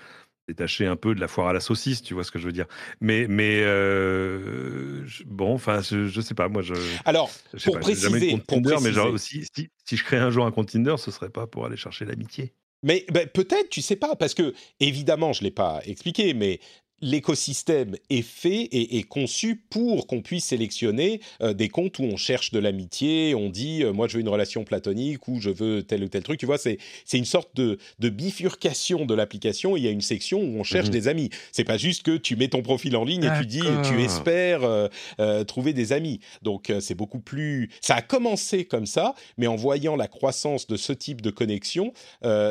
[SPEAKER 2] détacher un peu de la foire à la saucisse, tu vois ce que je veux dire. Mais, mais euh, bon, enfin, je, je, sais pas, moi, je.
[SPEAKER 1] Alors, pour, préciser,
[SPEAKER 2] mais genre aussi, si, si, je crée un jour un compte Tinder, ce serait pas pour aller chercher l'amitié.
[SPEAKER 1] Mais ben, peut-être, tu sais pas, parce que évidemment, je l'ai pas expliqué, mais l'écosystème est fait et est conçu pour qu'on puisse sélectionner euh, des comptes où on cherche de l'amitié, on dit euh, moi je veux une relation platonique ou je veux tel ou tel truc. Tu vois, c'est une sorte de, de bifurcation de l'application. Il y a une section où on cherche mhm. des amis. C'est pas juste que tu mets ton profil en ligne et tu dis tu espères euh, trouver des amis. Donc c'est beaucoup plus. Ça a commencé comme ça, mais en voyant la croissance de ce type de connexion,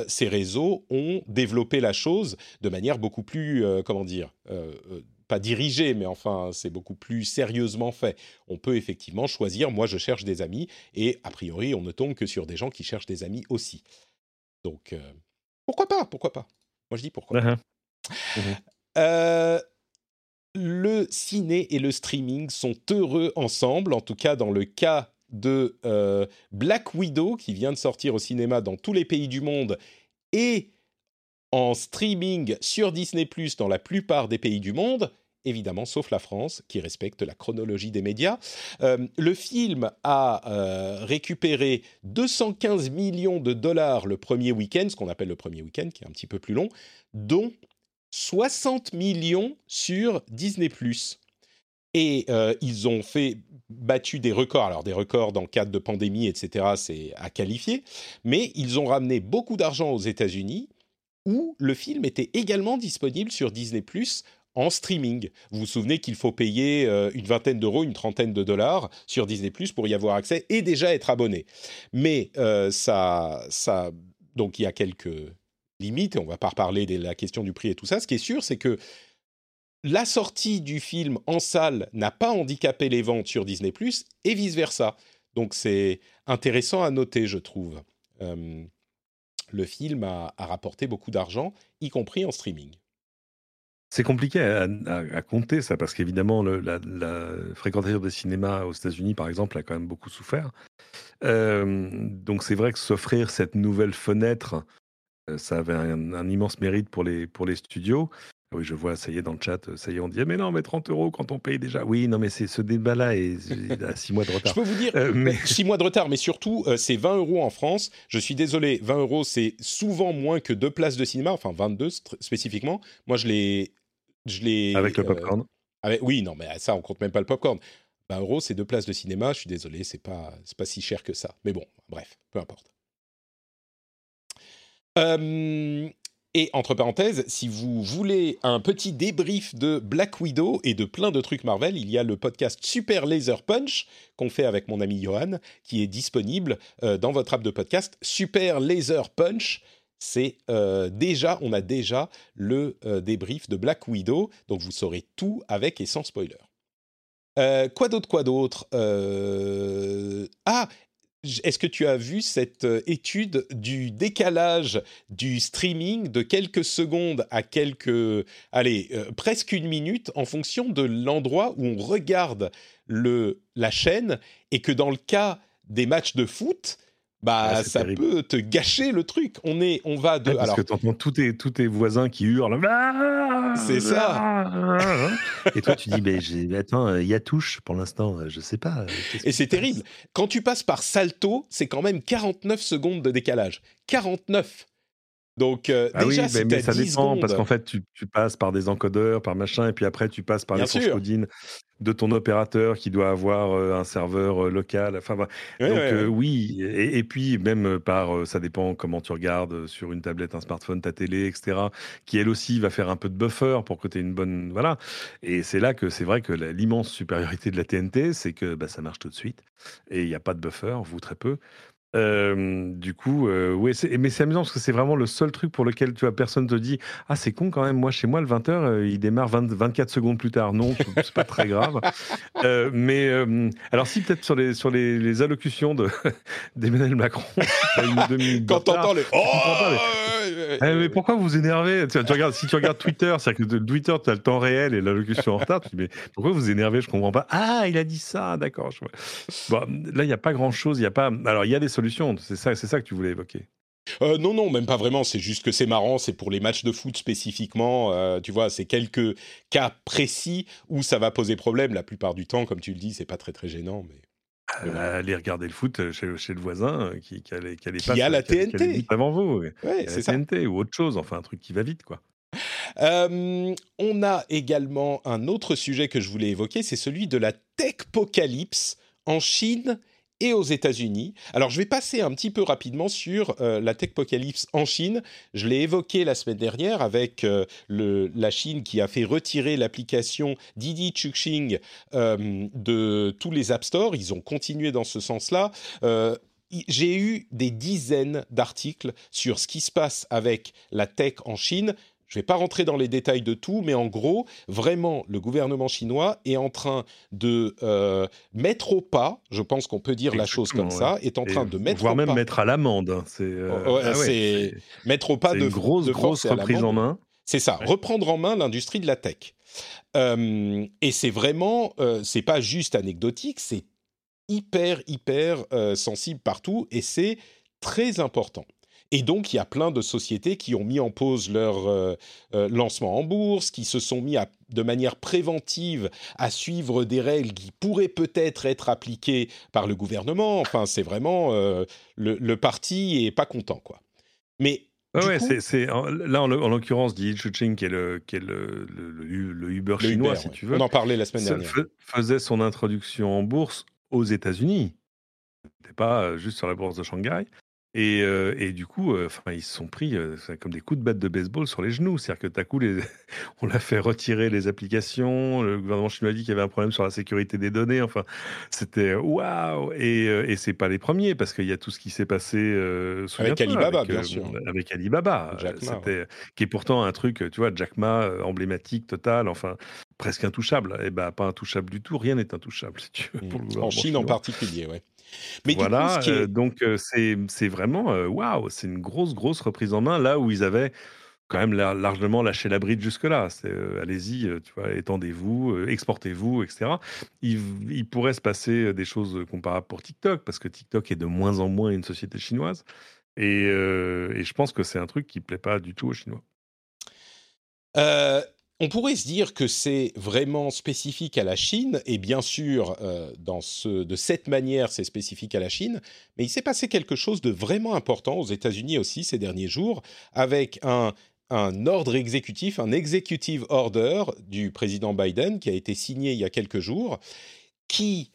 [SPEAKER 1] ces réseaux ont développé la chose de manière beaucoup plus comment dire pas dirigé, mais enfin, c'est beaucoup plus sérieusement fait. On peut effectivement choisir, moi je cherche des amis, et a priori, on ne tombe que sur des gens qui cherchent des amis aussi. Donc, euh, pourquoi pas Pourquoi pas? Moi je dis pourquoi uh-huh. le ciné et le streaming sont heureux ensemble, en tout cas dans le cas de Black Widow, qui vient de sortir au cinéma dans tous les pays du monde, et en streaming sur Disney ⁇ dans la plupart des pays du monde, évidemment, sauf la France, qui respecte la chronologie des médias. Euh, le film a euh, récupéré 215 millions de dollars le premier week-end, ce qu'on appelle le premier week-end, qui est un petit peu plus long, dont 60 millions sur Disney ⁇ et euh, ils ont fait battu des records. Alors des records dans le cadre de pandémie, etc. C'est à qualifier. Mais ils ont ramené beaucoup d'argent aux États-Unis, où le film était également disponible sur Disney Plus en streaming. Vous vous souvenez qu'il faut payer euh, une vingtaine d'euros, une trentaine de dollars sur Disney Plus pour y avoir accès et déjà être abonné. Mais euh, ça, donc il y a quelques limites. Et on va pas reparler de la question du prix et tout ça. Ce qui est sûr, c'est que la sortie du film en salle n'a pas handicapé les ventes sur Disney ⁇ et vice-versa. Donc c'est intéressant à noter, je trouve. Euh, le film a, rapporté beaucoup d'argent, y compris en streaming.
[SPEAKER 2] C'est compliqué à, compter ça, parce qu'évidemment, la, fréquentation des cinémas aux États-Unis, par exemple, a quand même beaucoup souffert. Euh, donc c'est vrai que s'offrir cette nouvelle fenêtre, euh, ça avait un, immense mérite pour les studios. Oui, je vois, ça y est, dans le chat, ça y est, on dit mais non, mais 30 euros quand on paye déjà. Oui, non, mais c'est ce débat-là et a 6 mois de retard.
[SPEAKER 1] Je peux vous dire, euh, mais... 6 mois de retard, mais surtout, euh, c'est 20 euros en France. Je suis désolé, 20 euros, c'est souvent moins que deux places de cinéma, enfin 22 spécifiquement. Moi, je l'ai. Je
[SPEAKER 2] avec le euh, popcorn
[SPEAKER 1] avec, Oui, non, mais ça, on compte même pas le popcorn. 20 euros, c'est deux places de cinéma. Je suis désolé, c'est pas, pas si cher que ça. Mais bon, bref, peu importe. Euh, et entre parenthèses, si vous voulez un petit débrief de Black Widow et de plein de trucs Marvel, il y a le podcast Super Laser Punch qu'on fait avec mon ami Johan, qui est disponible euh, dans votre app de podcast. Super Laser Punch, c'est euh, déjà, on a déjà le euh, débrief de Black Widow, donc vous saurez tout avec et sans spoiler. quoi d'autre, quoi d'autre Ah, est-ce que tu as vu cette euh, étude du décalage du streaming de quelques secondes à quelques, allez, euh, presque une minute en fonction de l'endroit où on regarde le, la chaîne et que dans le cas des matchs de foot, bah ah, ça peut te gâcher le truc. On est, on va de.
[SPEAKER 2] parce que tu entends tous tes, tous tes voisins qui hurlent.
[SPEAKER 1] C'est ça.
[SPEAKER 2] Et toi, tu dis, mais attends, il y a touche pour l'instant, je sais pas.
[SPEAKER 1] Et c'est terrible. Quand tu passes par Salto, c'est quand même 49 secondes de décalage. 49. Donc euh, ah déjà, oui, mais, ça dépend
[SPEAKER 2] parce qu'en fait, tu, tu, passes par des encodeurs, par machin, et puis après, tu passes par les sources codines de ton opérateur qui doit avoir euh, un serveur euh, local. Enfin, donc oui, et, puis même par, ça dépend comment tu regardes sur une tablette, un smartphone, ta télé, etc. Qui elle aussi va faire un peu de buffer pour que tu aies une bonne, voilà. Et c'est là que c'est vrai que l'immense supériorité de la TNT, c'est que bah, ça marche tout de suite et il n'y a pas de buffer, vous très peu. Euh, du coup, euh, ouais, mais c'est amusant parce que c'est vraiment le seul truc pour lequel tu vois personne te dit ah c'est con quand même. Moi chez moi le 20h euh, il démarre 24 secondes plus tard. Non, c'est pas très grave. mais alors si peut-être sur les sur les, allocutions de d'Emmanuel Macron,
[SPEAKER 1] quand t'entends les oh
[SPEAKER 2] eh, mais pourquoi vous énervez tu, regardes, Si tu regardes Twitter, c'est que Twitter, tu as le temps réel et l'allocution en retard. Tu dis, mais pourquoi vous énervez Je comprends pas. Ah, il a dit ça, d'accord. Bon, là, il n'y a pas grand-chose. Il y a pas. Alors, il y a des solutions. C'est ça, c'est ça que tu voulais évoquer.
[SPEAKER 1] Euh, non, non, même pas vraiment. C'est juste que c'est marrant. C'est pour les matchs de foot spécifiquement. Euh, tu vois, c'est quelques cas précis où ça va poser problème. La plupart du temps, comme tu le dis, c'est pas très très gênant. Mais
[SPEAKER 2] euh, aller regarder le foot euh, chez, le voisin euh, qui, qui, a les,
[SPEAKER 1] qui a la TNT.
[SPEAKER 2] avant vous. Ouais, c'est TNT ou autre chose, enfin un truc qui va vite, quoi.
[SPEAKER 1] on a également un autre sujet que je voulais évoquer, c'est celui de la techpocalypse en Chine et aux États-Unis. Alors, je vais passer un petit peu rapidement sur euh, la techpocalypse en Chine. Je l'ai évoqué la semaine dernière avec euh, la Chine qui a fait retirer l'application Didi Chuxing euh, de tous les App Store. Ils ont continué dans ce sens-là j'ai eu des dizaines d'articles sur ce qui se passe avec la tech en Chine. Je ne vais pas rentrer dans les détails de tout, mais en gros, vraiment, le gouvernement chinois est en train de euh, mettre au pas, je pense qu'on peut dire la chose comme ça, est en train de mettre
[SPEAKER 2] voire même
[SPEAKER 1] pas.
[SPEAKER 2] mettre à l'amende. Hein, c'est
[SPEAKER 1] euh, ah mettre au pas de
[SPEAKER 2] une grosse, grosse reprise en main.
[SPEAKER 1] C'est ça, reprendre en main l'industrie de la tech. Euh, et c'est vraiment, c'est pas juste anecdotique, c'est hyper, hyper sensible partout et c'est très important. Et donc, il y a plein de sociétés qui ont mis en pause leur euh, euh, lancement en bourse, qui se sont mis à, de manière préventive à suivre des règles qui pourraient peut-être être appliquées par le gouvernement. Enfin, c'est vraiment le, le, parti est pas content, quoi. Mais
[SPEAKER 2] Ouais, c'est, là en, l'occurrence, Di Chuching, qui est le, qui est le, le, Uber chinois, si tu veux.
[SPEAKER 1] On en parlait la semaine dernière.
[SPEAKER 2] Faisait son introduction en bourse aux États-Unis. C'était pas juste sur la bourse de Shanghai. Et, euh, et, du coup, euh, enfin, ils se sont pris euh, comme des coups de batte de baseball sur les genoux. C'est-à-dire que d'un coup, les... on l'a fait retirer les applications. Le gouvernement chinois a dit qu'il y avait un problème sur la sécurité des données. Enfin, c'était waouh. Et, et c'est pas les premiers parce qu'il y a tout ce qui s'est passé
[SPEAKER 1] avec Alibaba, bien sûr.
[SPEAKER 2] Avec Alibaba, qui est pourtant un truc, tu vois, Jack Ma emblématique total. Enfin, presque intouchable. Et eh ben, pas intouchable du tout. Rien n'est intouchable, si tu veux,
[SPEAKER 1] pour le En Chine en particulier, ouais.
[SPEAKER 2] Mais voilà, donc c'est vraiment waouh, c'est une grosse grosse reprise en main là où ils avaient quand même largement lâché la bride jusque-là. allez-y, tu vois, étendez-vous, exportez-vous, etc. Il, il, pourrait se passer des choses comparables pour TikTok parce que TikTok est de moins en moins une société chinoise et, et je pense que c'est un truc qui plaît pas du tout aux Chinois.
[SPEAKER 1] Euh, on pourrait se dire que c'est vraiment spécifique à la Chine, et bien sûr, euh, dans ce, de cette manière, c'est spécifique à la Chine, mais il s'est passé quelque chose de vraiment important aux États-Unis aussi ces derniers jours, avec un, ordre exécutif, un executive order du président Biden qui a été signé il y a quelques jours, qui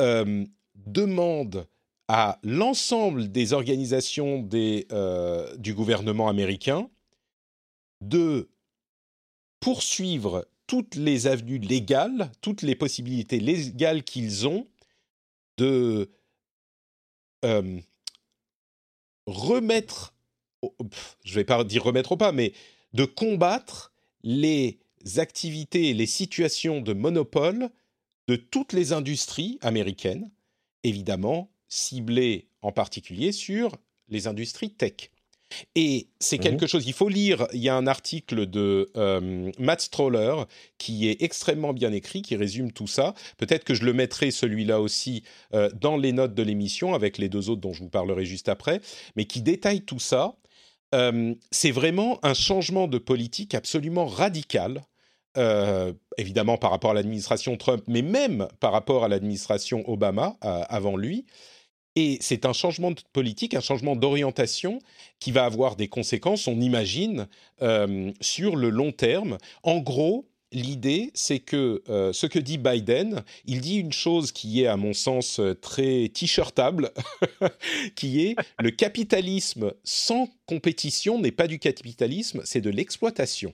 [SPEAKER 1] euh, demande à l'ensemble des organisations euh, du gouvernement américain de poursuivre toutes les avenues légales, toutes les possibilités légales qu'ils ont de euh, remettre, je ne vais pas dire remettre au pas, mais de combattre les activités les situations de monopole de toutes les industries américaines, évidemment ciblées en particulier sur les industries tech. Et c'est mmh quelque chose, il faut lire, il y a un article de euh, Matt Stroller qui est extrêmement bien écrit, qui résume tout ça. Peut-être que je le mettrai celui-là aussi euh, dans les notes de l'émission avec les deux autres dont je vous parlerai juste après, mais qui détaille tout ça. Euh, c'est vraiment un changement de politique absolument radical. évidemment par rapport à l'administration Trump, mais même par rapport à l'administration Obama avant lui. Et c'est un changement de politique, un changement d'orientation qui va avoir des conséquences, on imagine, euh, sur le long terme. En gros, l'idée, c'est que euh, ce que dit Biden, il dit une chose qui est, à mon sens, très t-shirtable, qui est le capitalisme sans compétition n'est pas du capitalisme, c'est de l'exploitation.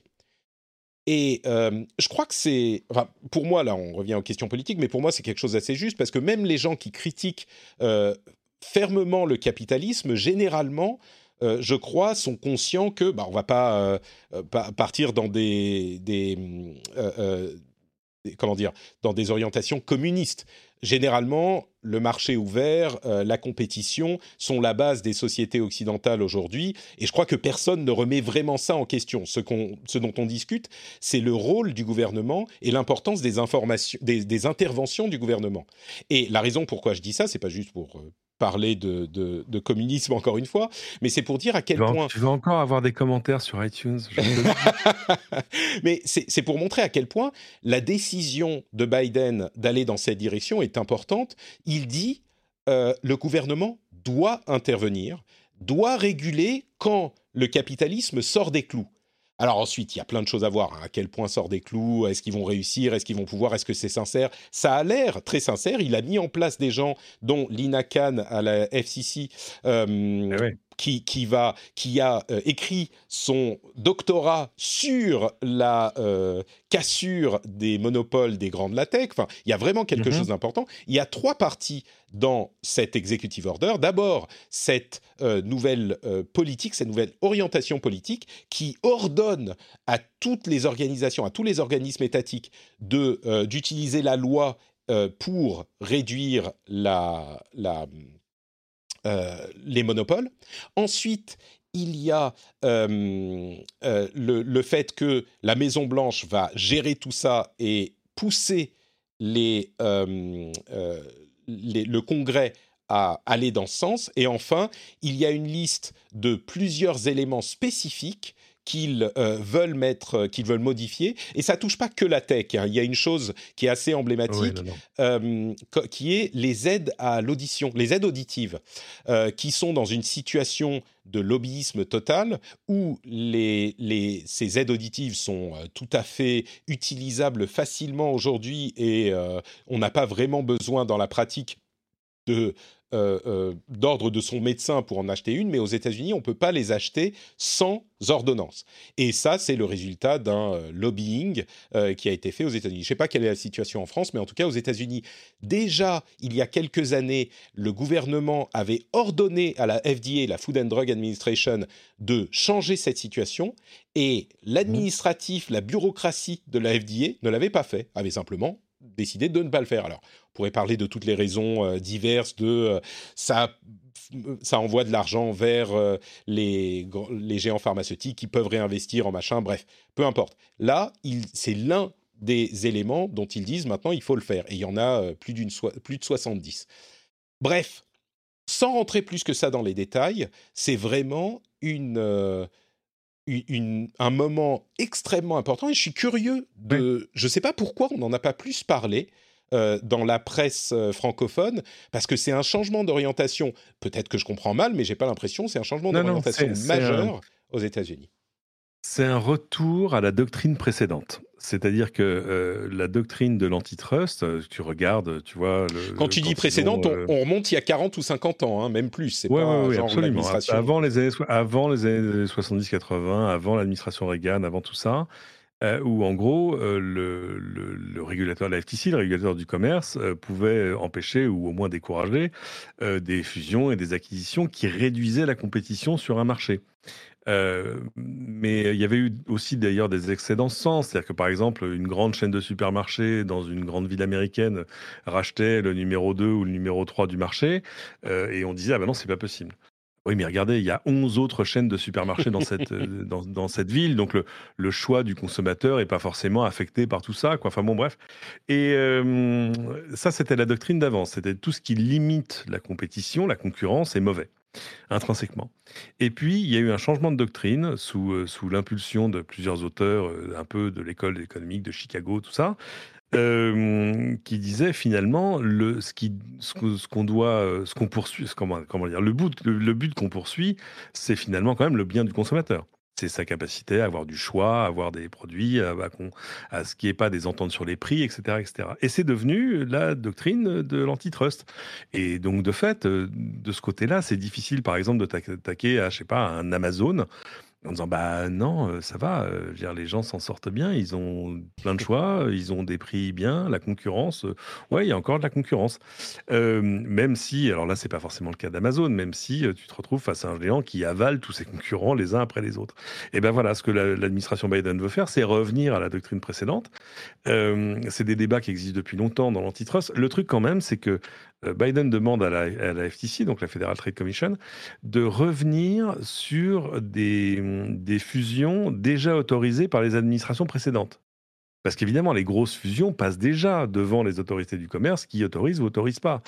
[SPEAKER 1] Et euh, je crois que c'est, pour moi, là, on revient aux questions politiques, mais pour moi, c'est quelque chose d'assez juste parce que même les gens qui critiquent fermement le capitalisme, généralement, euh, je crois, sont conscients que bah, on va pas, euh, euh, partir dans des, comment dire, dans des orientations communistes. Généralement, le marché ouvert, la compétition sont la base des sociétés occidentales aujourd'hui, et je crois que personne ne remet vraiment ça en question. Ce, ce dont on discute, c'est le rôle du gouvernement et l'importance des des, des, interventions du gouvernement. Et la raison pourquoi je dis ça, c'est pas juste pour parler de, de, communisme encore une fois, mais c'est pour dire à quel point...
[SPEAKER 2] Tu vas encore avoir des commentaires sur iTunes.
[SPEAKER 1] mais c'est pour montrer à quel point la décision de Biden d'aller dans cette direction est importante. Il dit euh, le gouvernement doit intervenir, doit réguler quand le capitalisme sort des clous. Alors ensuite, il y a plein de choses à voir. Hein. À quel point sort des clous Est-ce qu'ils vont réussir Est-ce qu'ils vont pouvoir Est-ce que c'est sincère? Ça a l'air très sincère. Il a mis en place des gens, dont Lina Khan à la FCC, euh, eh qui, qui, va, qui a euh, écrit son doctorat sur la euh, cassure des monopoles des grandes latex. Enfin, il y a vraiment quelque mm-hmm. chose d'important. Il y a trois parties dans cet executive order. D'abord, cette euh, nouvelle politique, cette nouvelle orientation politique qui ordonne à toutes les organisations, à tous les organismes étatiques d'utiliser la loi pour réduire la, la les monopoles. Ensuite, il y a euh, euh, le, fait que la Maison Blanche va gérer tout ça et pousser les, le Congrès à aller dans ce sens. Et enfin, il y a une liste de plusieurs éléments spécifiques qu'ils euh, veulent mettre, euh, qu'ils veulent modifier. Et ça touche pas que la tech. hein. Il y a une chose qui est assez emblématique,
[SPEAKER 2] Oui,
[SPEAKER 1] euh, qui est les aides à l'audition, les aides auditives, euh, qui sont dans une situation de lobbyisme total où les, les, ces aides auditives sont tout à fait utilisables facilement aujourd'hui et on n'a pas vraiment besoin dans la pratique de euh, euh, d'ordre de son médecin pour en acheter une, mais aux États-Unis, on ne peut pas les acheter sans ordonnance. Et ça, c'est le résultat d'un euh, lobbying euh, qui a été fait aux États-Unis. Je ne sais pas quelle est la situation en France, mais en tout cas aux États-Unis, déjà il y a quelques années, le gouvernement avait ordonné à la FDA, la Food and Drug Administration, de changer cette situation, et l'administratif, la bureaucratie de la FDA ne l'avait pas fait, avait simplement décidé de ne pas le faire. Alors, on pourrait parler de toutes les raisons euh, diverses de euh, ça ça envoie de l'argent vers euh, les, les géants pharmaceutiques qui peuvent réinvestir en machin, bref, peu importe. Là, c'est l'un des éléments dont ils disent maintenant il faut le faire. Et il y en a euh, plus, plus de 70. Bref, sans rentrer plus que ça dans les détails, c'est vraiment une, euh, une- un moment extrêmement important et je suis curieux de... Je ne sais pas pourquoi on n'en a pas plus parlé euh, dans la presse euh, francophone, parce que c'est un changement d'orientation. Peut-être que je comprends mal, mais j'ai pas l'impression. C'est un changement d'orientation majeur aux États-Unis.
[SPEAKER 2] C'est un retour à la doctrine précédente. C'est-à-dire que euh, la doctrine de l'antitrust, euh, tu regardes, tu vois. Le,
[SPEAKER 1] Quand tu dis précédente,
[SPEAKER 2] ont, euh,
[SPEAKER 1] on remonte il y a 40 ou 50 ans, hein, même plus. C'est
[SPEAKER 2] Ouais, ouais, absolument. Avant les années, so- avant les années 70-80, avant l'administration Reagan, avant tout ça, euh, où en gros, euh, le, le- le régulateur, la FTC, le régulateur du commerce, euh, pouvait empêcher ou au moins décourager des fusions et des acquisitions qui réduisaient la compétition sur un marché. Euh, mais il y avait eu aussi d'ailleurs des excès dans ce sens. C'est-à-dire que par exemple, une grande chaîne de supermarchés dans une grande ville américaine rachetait le numéro 2 ou le numéro 3 du marché euh, et on disait, ah ben non, c'est pas possible. Oui, mais regardez, il y a 11 autres chaînes de supermarchés dans cette, euh, dans, dans cette ville, donc le, le choix du consommateur n'est pas forcément affecté par tout ça. Quoi. Enfin bon, bref. Et euh, ça, c'était la doctrine d'avance. C'était tout ce qui limite la compétition, la concurrence est mauvais, intrinsèquement. Et puis, il y a eu un changement de doctrine sous, euh, sous l'impulsion de plusieurs auteurs, euh, un peu de l'école économique de Chicago, tout ça, euh, qui disait finalement le, ce qui- ce qu'on doit, ce qu'on poursuit, ce- comment, comment dire, le but, le but qu'on poursuit, c'est finalement quand même le bien du consommateur. C'est sa capacité à avoir du choix, à avoir des produits, à, à ce qui n'est pas des ententes sur les prix, etc. etc. Et c'est devenu la doctrine de l'antitrust. Et donc, de fait, euh, de ce côté-là, c'est difficile, par exemple, de t'attaquer à, je sais pas, un Amazon en disant bah non, euh, ça va, euh, je veux dire, les gens s'en sortent bien, ils ont plein de choix, ils ont des prix bien, la concurrence, euh, ouais, il y a encore de la concurrence. Euh, même si, alors là, c'est pas forcément le cas d'Amazon, même si tu te retrouves face à un géant qui avale tous ses concurrents les uns après les autres. Et ben voilà, ce que la- l'administration Biden veut faire, c'est revenir à la doctrine précédente. Euh, c'est des débats qui existent depuis longtemps dans l'antitrust. Le truc quand même, c'est que Biden demande à la, FTC, donc la Federal Trade Commission, de revenir sur des, fusions déjà autorisées par les administrations précédentes. Parce qu'évidemment, les grosses fusions passent déjà devant les autorités du commerce qui autorisent ou autorisent pas.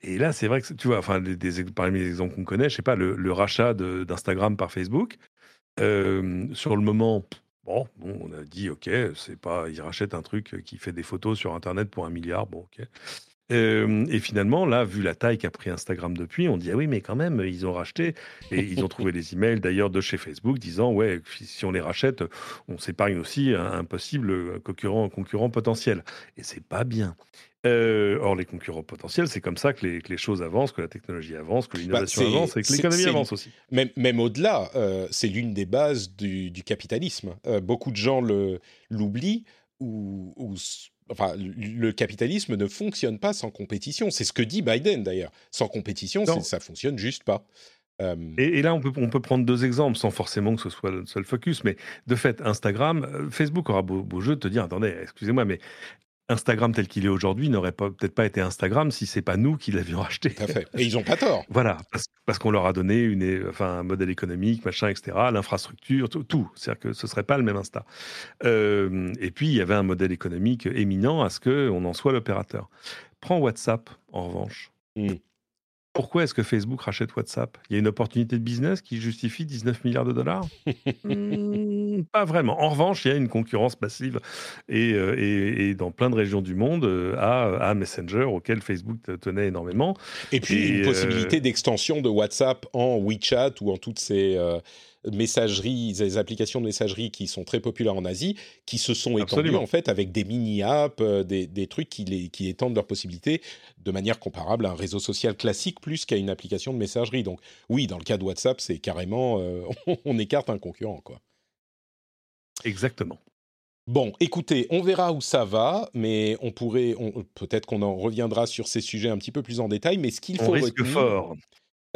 [SPEAKER 2] Et là, c'est vrai que, tu vois, enfin, parmi les exemples qu'on connaît, je sais pas, le, rachat d'Instagram par Facebook, euh, sur le moment, bon, bon, on a dit, ok, c'est pas, ils rachètent un truc qui fait des photos sur Internet pour un milliard, bon, ok. Euh, et finalement, là, vu la taille qu'a pris Instagram depuis, on dit ah oui, mais quand même, ils ont racheté et ils ont trouvé les emails d'ailleurs de chez Facebook disant ouais, si on les rachète, on s'épargne aussi un, possible concurrent, concurrent potentiel. Et c'est pas bien. Euh, or, les concurrents potentiels, c'est comme ça que les, que les choses avancent, que la technologie avance, que l'innovation
[SPEAKER 1] Bah, c'est-
[SPEAKER 2] avance et que l'économie avance aussi.
[SPEAKER 1] Même, même au-delà, euh, c'est l'une des bases du, du capitalisme. Euh, beaucoup de gens l'oublient ou, ou enfin, le, capitalisme ne fonctionne pas sans compétition. C'est ce que dit Biden d'ailleurs. Sans compétition, ça fonctionne juste pas. Euh,
[SPEAKER 2] Et, et là, on peut, on peut prendre deux exemples sans forcément que ce soit le seul focus. Mais de fait, Instagram, euh, Facebook aura beau, beau jeu de te dire attendez, excusez-moi, mais Instagram tel qu'il est aujourd'hui n'aurait peut-être pas été Instagram si c'est pas nous qui l'avions acheté.
[SPEAKER 1] tout à fait. Et ils ont pas tort.
[SPEAKER 2] Voilà, parce, parce qu'on leur a donné une, enfin, un modèle économique, machin, etc., l'infrastructure, tout. tout. C'est-à-dire que ce serait pas le même Insta. Euh, et puis, il y avait un modèle économique éminent à ce qu'on en soit l'opérateur. Prends WhatsApp, en revanche.
[SPEAKER 1] Mm.
[SPEAKER 2] Pourquoi est-ce que Facebook rachète WhatsApp? Il y a une opportunité de business qui justifie 19 milliards de dollars? Hmm, Pas vraiment. En revanche, il y a une concurrence massive et, et, dans plein de régions du monde à, à, Messenger, auquel Facebook tenait énormément.
[SPEAKER 1] Et puis une possibilité d'extension de WhatsApp en WeChat ou en toutes ces messageries, des applications de messagerie qui sont très populaires en Asie, qui se sont étendues en fait avec des mini-apps, euh, des, trucs qui, les, qui étendent leurs possibilités de manière comparable à un réseau social classique plus qu'à une application de messagerie. Donc oui, dans le cas de WhatsApp, c'est carrément, euh, on, écarte un concurrent. quoi.
[SPEAKER 2] Exactement.
[SPEAKER 1] Bon, écoutez, on verra où ça va, mais on pourrait, peut-être qu'on en reviendra sur ces sujets un petit peu plus en détail. Mais ce qu'il faut
[SPEAKER 2] on risque fort.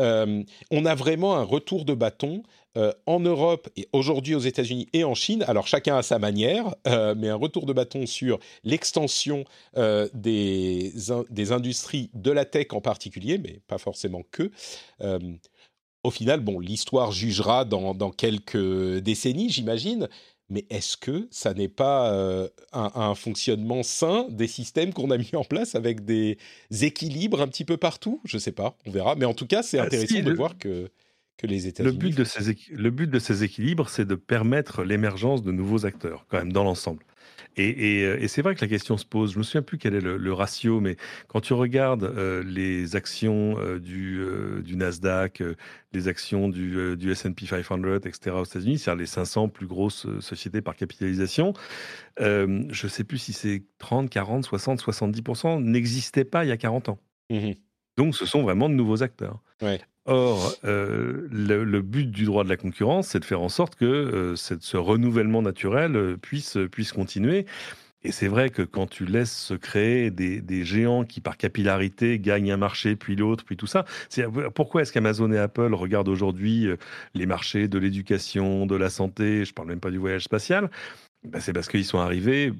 [SPEAKER 1] Euh, on a vraiment un retour de bâton euh, en Europe et aujourd'hui aux États-Unis et en Chine. Alors chacun à sa manière, euh, mais un retour de bâton sur l'extension des, des industries de la tech en particulier, mais pas forcément que. au final, bon, l'histoire jugera dans, dans quelques décennies, j'imagine, mais est-ce que ça n'est pas euh, un, fonctionnement sain des systèmes qu'on a mis en place avec des équilibres un petit peu partout? Je ne sais pas, on verra. Mais en tout cas, c'est ah, intéressant de voir que, que les États-Unis.
[SPEAKER 2] Le, but de ces, le but de ces équilibres, c'est de permettre l'émergence de nouveaux acteurs, quand même, dans l'ensemble. Euh, et, c'est vrai que la question se pose. Je me souviens plus quel est le, ratio, mais quand tu regardes euh, les actions euh, du, du, Nasdaq, les actions du, du S&P 500, etc. aux États-Unis, c'est-à-dire les 500 plus grosses sociétés par capitalisation, je ne sais plus si c'est 30, 40, 60, 70% n'existaient pas il y a 40 ans. Mmh Donc, ce sont vraiment de nouveaux acteurs.
[SPEAKER 1] Ouais.
[SPEAKER 2] Or, euh, le, but du droit de la concurrence, c'est de faire en sorte que euh, ce renouvellement naturel euh, puisse, puisse continuer. Et c'est vrai que quand tu laisses se créer des, géants qui, par capillarité, gagnent un marché, puis l'autre, puis tout ça, c'est pourquoi est-ce qu'Amazon et Apple regardent aujourd'hui les marchés de l'éducation, de la santé, je parle même pas du voyage spatial? Ben, C'est parce qu'ils sont arrivés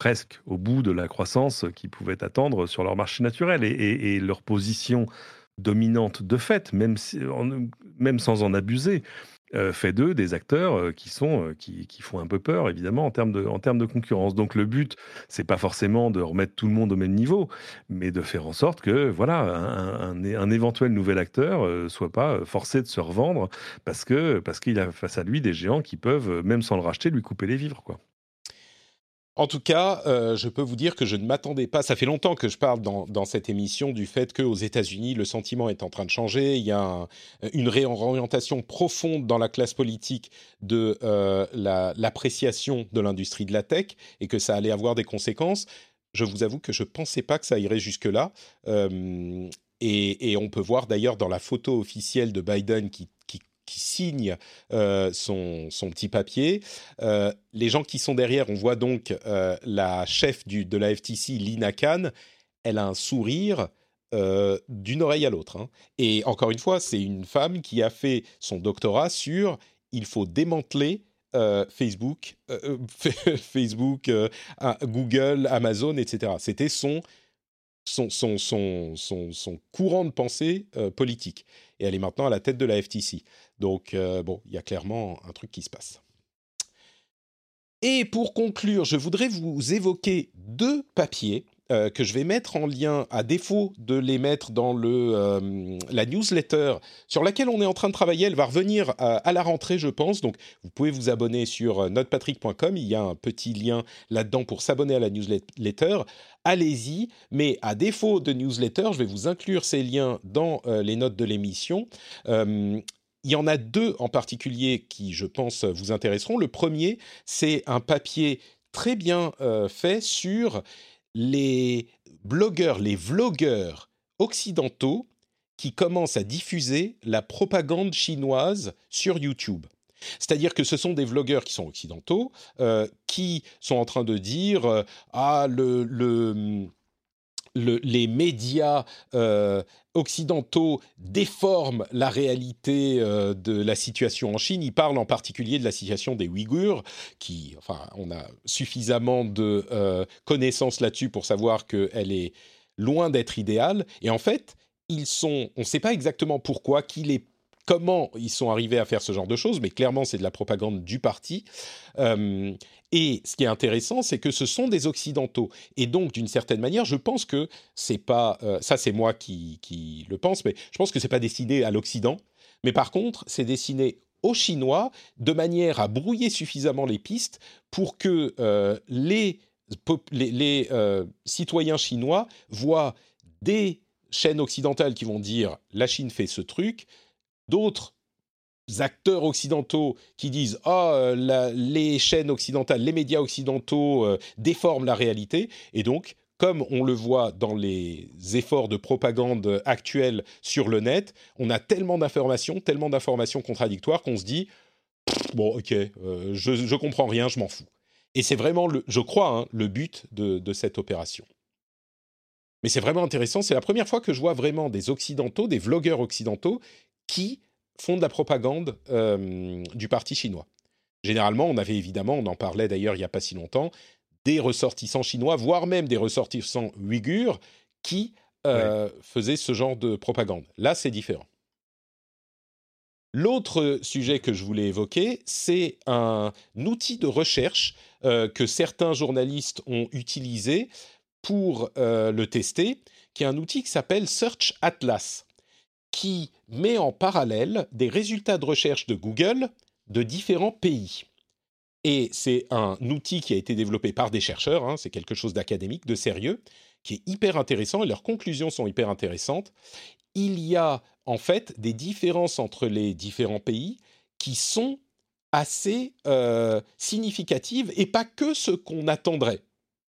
[SPEAKER 2] presque au bout de la croissance qu'ils pouvaient attendre sur leur marché naturel. Et leur position dominante de fait, même, sans en abuser, euh, fait d'eux des acteurs euh, qui, sont, euh, qui, qui, font un peu peur, évidemment, en termes de, en termes de concurrence. Donc le but, c'est pas forcément de remettre tout le monde au même niveau, mais de faire en sorte que voilà, un, un, éventuel nouvel acteur soit pas forcé de se revendre parce parce qu'il a face à lui des géants qui peuvent, même sans le racheter, lui couper les vivres. Quoi.
[SPEAKER 1] En tout cas, euh, je peux vous dire que je ne m'attendais pas. Ça fait longtemps que je parle dans, cette émission du fait qu'aux États-Unis, le sentiment est en train de changer. Il y a une réorientation profonde dans la classe politique de euh, l'appréciation de l'industrie de la tech et que ça allait avoir des conséquences. Je vous avoue que je ne pensais pas que ça irait jusque-là. Euh, et, on peut voir d'ailleurs dans la photo officielle de Biden qui qui signe euh, son, son, petit papier. Euh, les gens qui sont derrière, on voit donc euh, la chef du, de la FTC, Lina Khan, elle a un sourire d'une oreille à l'autre. Hein. Et encore une fois, c'est une femme qui a fait son doctorat sur il faut démanteler Facebook, Facebook, Google, Amazon, etc. C'était son son, son, son, son, courant de pensée politique. Et elle est maintenant à la tête de la FTC. Donc, euh, bon, il y a clairement un truc qui se passe. Et pour conclure, je voudrais vous évoquer deux papiers euh, que je vais mettre en lien, à défaut de les mettre dans le, euh, la newsletter sur laquelle on est en train de travailler. Elle va revenir à, la rentrée, je pense. Donc, vous pouvez vous abonner sur notepatrick.com. Il y a un petit lien là-dedans pour s'abonner à la newsletter. Allez-y. Mais à défaut de newsletter, je vais vous inclure ces liens dans les notes de l'émission. Il y en a deux en particulier qui, je pense, vous intéresseront. Le premier, c'est un papier très bien euh, fait sur les blogueurs, les vlogueurs occidentaux qui commencent à diffuser la propagande chinoise sur YouTube. C'est-à-dire que ce sont des vlogueurs qui sont occidentaux, euh, qui sont en train de dire euh, ah le, le les médias euh, occidentaux déforment la réalité euh, de la situation en Chine. Ils parlent en particulier de la situation des Ouïghours, qui, enfin, on a suffisamment de euh, connaissances là-dessus pour savoir qu'elle est loin d'être idéale. Et en fait, ils sont, on ne sait pas exactement pourquoi, qui les comment ils sont arrivés à faire ce genre de choses, mais clairement c'est de la propagande du parti. Euh, et ce qui est intéressant, c'est que ce sont des occidentaux, et donc d'une certaine manière, je pense que c'est pas euh, ça, c'est moi qui, qui, le pense, mais je pense que c'est pas destiné à l'Occident, mais par contre, c'est destiné aux Chinois de manière à brouiller suffisamment les pistes pour que euh, les, les, citoyens chinois voient des chaînes occidentales qui vont dire la Chine fait ce truc, d'autres acteurs occidentaux qui disent ah les chaînes occidentales, les médias occidentaux euh, déforment la réalité et donc comme on le voit dans les efforts de propagande actuels sur le net, on a tellement d'informations, tellement d'informations contradictoires qu'on se dit bon ok euh, je, je comprends rien, je m'en fous. Et c'est vraiment, le, je crois, hein, le but de, de cette opération. Mais c'est vraiment intéressant. C'est la première fois que je vois vraiment des occidentaux, des vlogueurs occidentaux, qui font de la propagande euh, du parti chinois. Généralement, on avait évidemment, on en parlait d'ailleurs il n'y a pas si longtemps, des ressortissants chinois, voire même des ressortissants ouïghurs, qui euh, faisaient ce genre de propagande. Là, c'est différent. L'autre sujet que je voulais évoquer, c'est un outil de recherche euh, que certains journalistes ont utilisé pour le tester, qui est un outil qui s'appelle Search Atlas qui met en parallèle des résultats de recherche de Google de différents pays. Et c'est un outil qui a été développé par des chercheurs, hein, c'est quelque chose d'académique, de sérieux, qui est hyper intéressant et leurs conclusions sont hyper intéressantes. Il y a en fait des différences entre les différents pays qui sont assez euh, significatives et pas que ce qu'on attendrait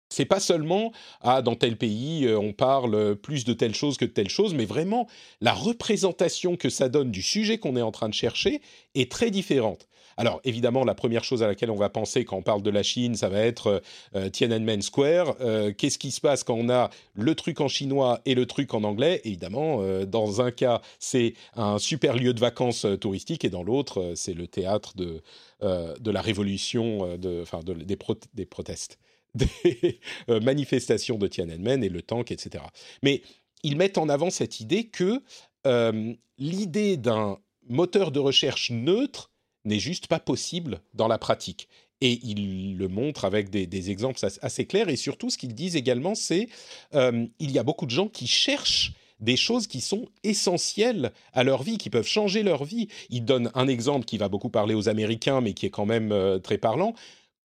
[SPEAKER 1] c'est pas seulement ah dans tel pays euh, on parle plus de telle chose que de telle chose, mais vraiment la représentation que ça donne du sujet qu'on est en train de chercher est très différente. Alors évidemment, la première chose à laquelle on va penser quand on parle de la Chine, ça va être euh, Tiananmen Square. Euh, qu'est-ce qui se passe quand on a le truc en chinois et le truc en anglais? Évidemment, dans un cas, c'est un super lieu de vacances touristique et dans l'autre, c'est le théâtre de, la révolution, enfin des, des protestes des euh, manifestations de Tiananmen et le tank, etc. Mais ils mettent en avant cette idée que euh, l'idée d'un moteur de recherche neutre n'est juste pas possible dans la pratique. Et ils le montrent avec des, exemples assez clairs. Et surtout, ce qu'ils disent également, c'est euh, il y a beaucoup de gens qui cherchent des choses qui sont essentielles à leur vie, qui peuvent changer leur vie. Ils donnent un exemple qui va beaucoup parler aux Américains, mais qui est quand même très parlant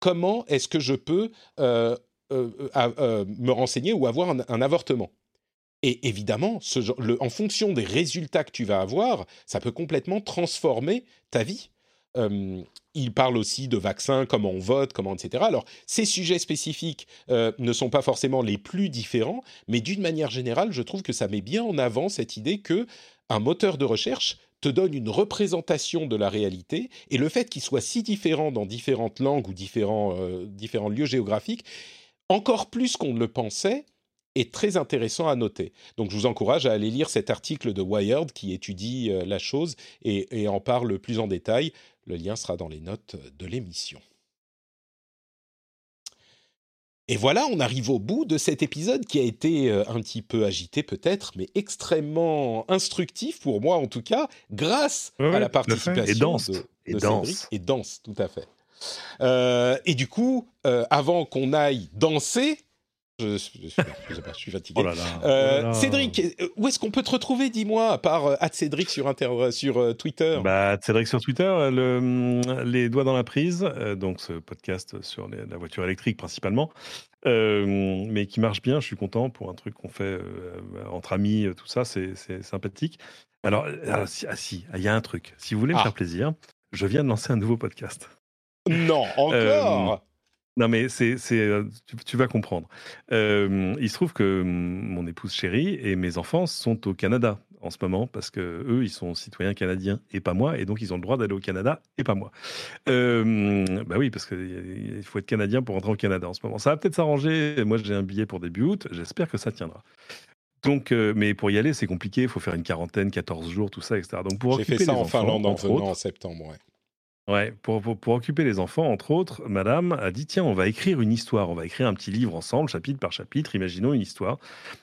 [SPEAKER 1] comment est-ce que je peux euh, euh, euh, me renseigner ou avoir un, avortement? Et évidemment, en fonction des résultats que tu vas avoir, ça peut complètement transformer ta vie. il parle aussi de vaccins, comment on vote, comment, etc. Alors, ces sujets spécifiques ne sont pas forcément les plus différents, mais d'une manière générale, je trouve que ça met bien en avant cette idée que un moteur de recherche te donne une représentation de la réalité, et le fait qu'il soit si différent dans différentes langues ou différents, euh, différents lieux géographiques, encore plus qu'on ne le pensait, est très intéressant à noter. Donc je vous encourage à aller lire cet article de Wired qui étudie euh, la chose et, et en parle plus en détail. Le lien sera dans les notes de l'émission. Et voilà, on arrive au bout de cet épisode qui a été euh, un petit peu agité peut-être, mais extrêmement instructif pour moi en tout cas, grâce à la participation
[SPEAKER 2] et
[SPEAKER 1] de,
[SPEAKER 2] et dense.
[SPEAKER 1] et dense, tout à fait. Euh, et du coup, euh, avant qu'on aille danser, je, suis fatigué.
[SPEAKER 2] Oh là là,
[SPEAKER 1] euh,
[SPEAKER 2] oh là.
[SPEAKER 1] Cédric, où est-ce qu'on peut te retrouver, dis-moi, à part euh, Cédric sur, inter sur euh, Twitter?
[SPEAKER 2] Bah, Cédric sur Twitter, le, les doigts dans la prise, euh, donc ce podcast sur les, la voiture électrique principalement, euh, mais qui marche bien. Je suis content pour un truc qu'on fait entre amis, tout ça, c'est sympathique. Alors, ah, si, ah, si, il y a un truc. Si vous voulez me
[SPEAKER 1] Ah.
[SPEAKER 2] faire plaisir, je viens de lancer un nouveau podcast.
[SPEAKER 1] Non, encore?
[SPEAKER 2] Non, mais c'est, c'est, euh, tu, tu vas comprendre. Euh, il se trouve que hum, mon épouse chérie et mes enfants sont au Canada en ce moment parce que eux, ils sont citoyens canadiens et pas moi, et donc ils ont le droit d'aller au Canada et pas moi. Euh, bah oui, parce qu'il faut être canadien pour rentrer au Canada en ce moment. Ça va peut-être s'arranger. Moi, j'ai un billet pour début août. J'espère que ça tiendra. Donc, euh, mais pour y aller, c'est compliqué. Il faut faire une quarantaine, 14 jours, tout ça, etc. Donc, pour
[SPEAKER 1] J'ai fait ça en
[SPEAKER 2] enfants,
[SPEAKER 1] Finlande en
[SPEAKER 2] entre
[SPEAKER 1] venant
[SPEAKER 2] autres,
[SPEAKER 1] en septembre, ouais.
[SPEAKER 2] Ouais, pour, pour, occuper les enfants, entre autres, madame a dit tiens, on va écrire une histoire, on va écrire un petit livre ensemble, chapitre par chapitre, imaginons une histoire.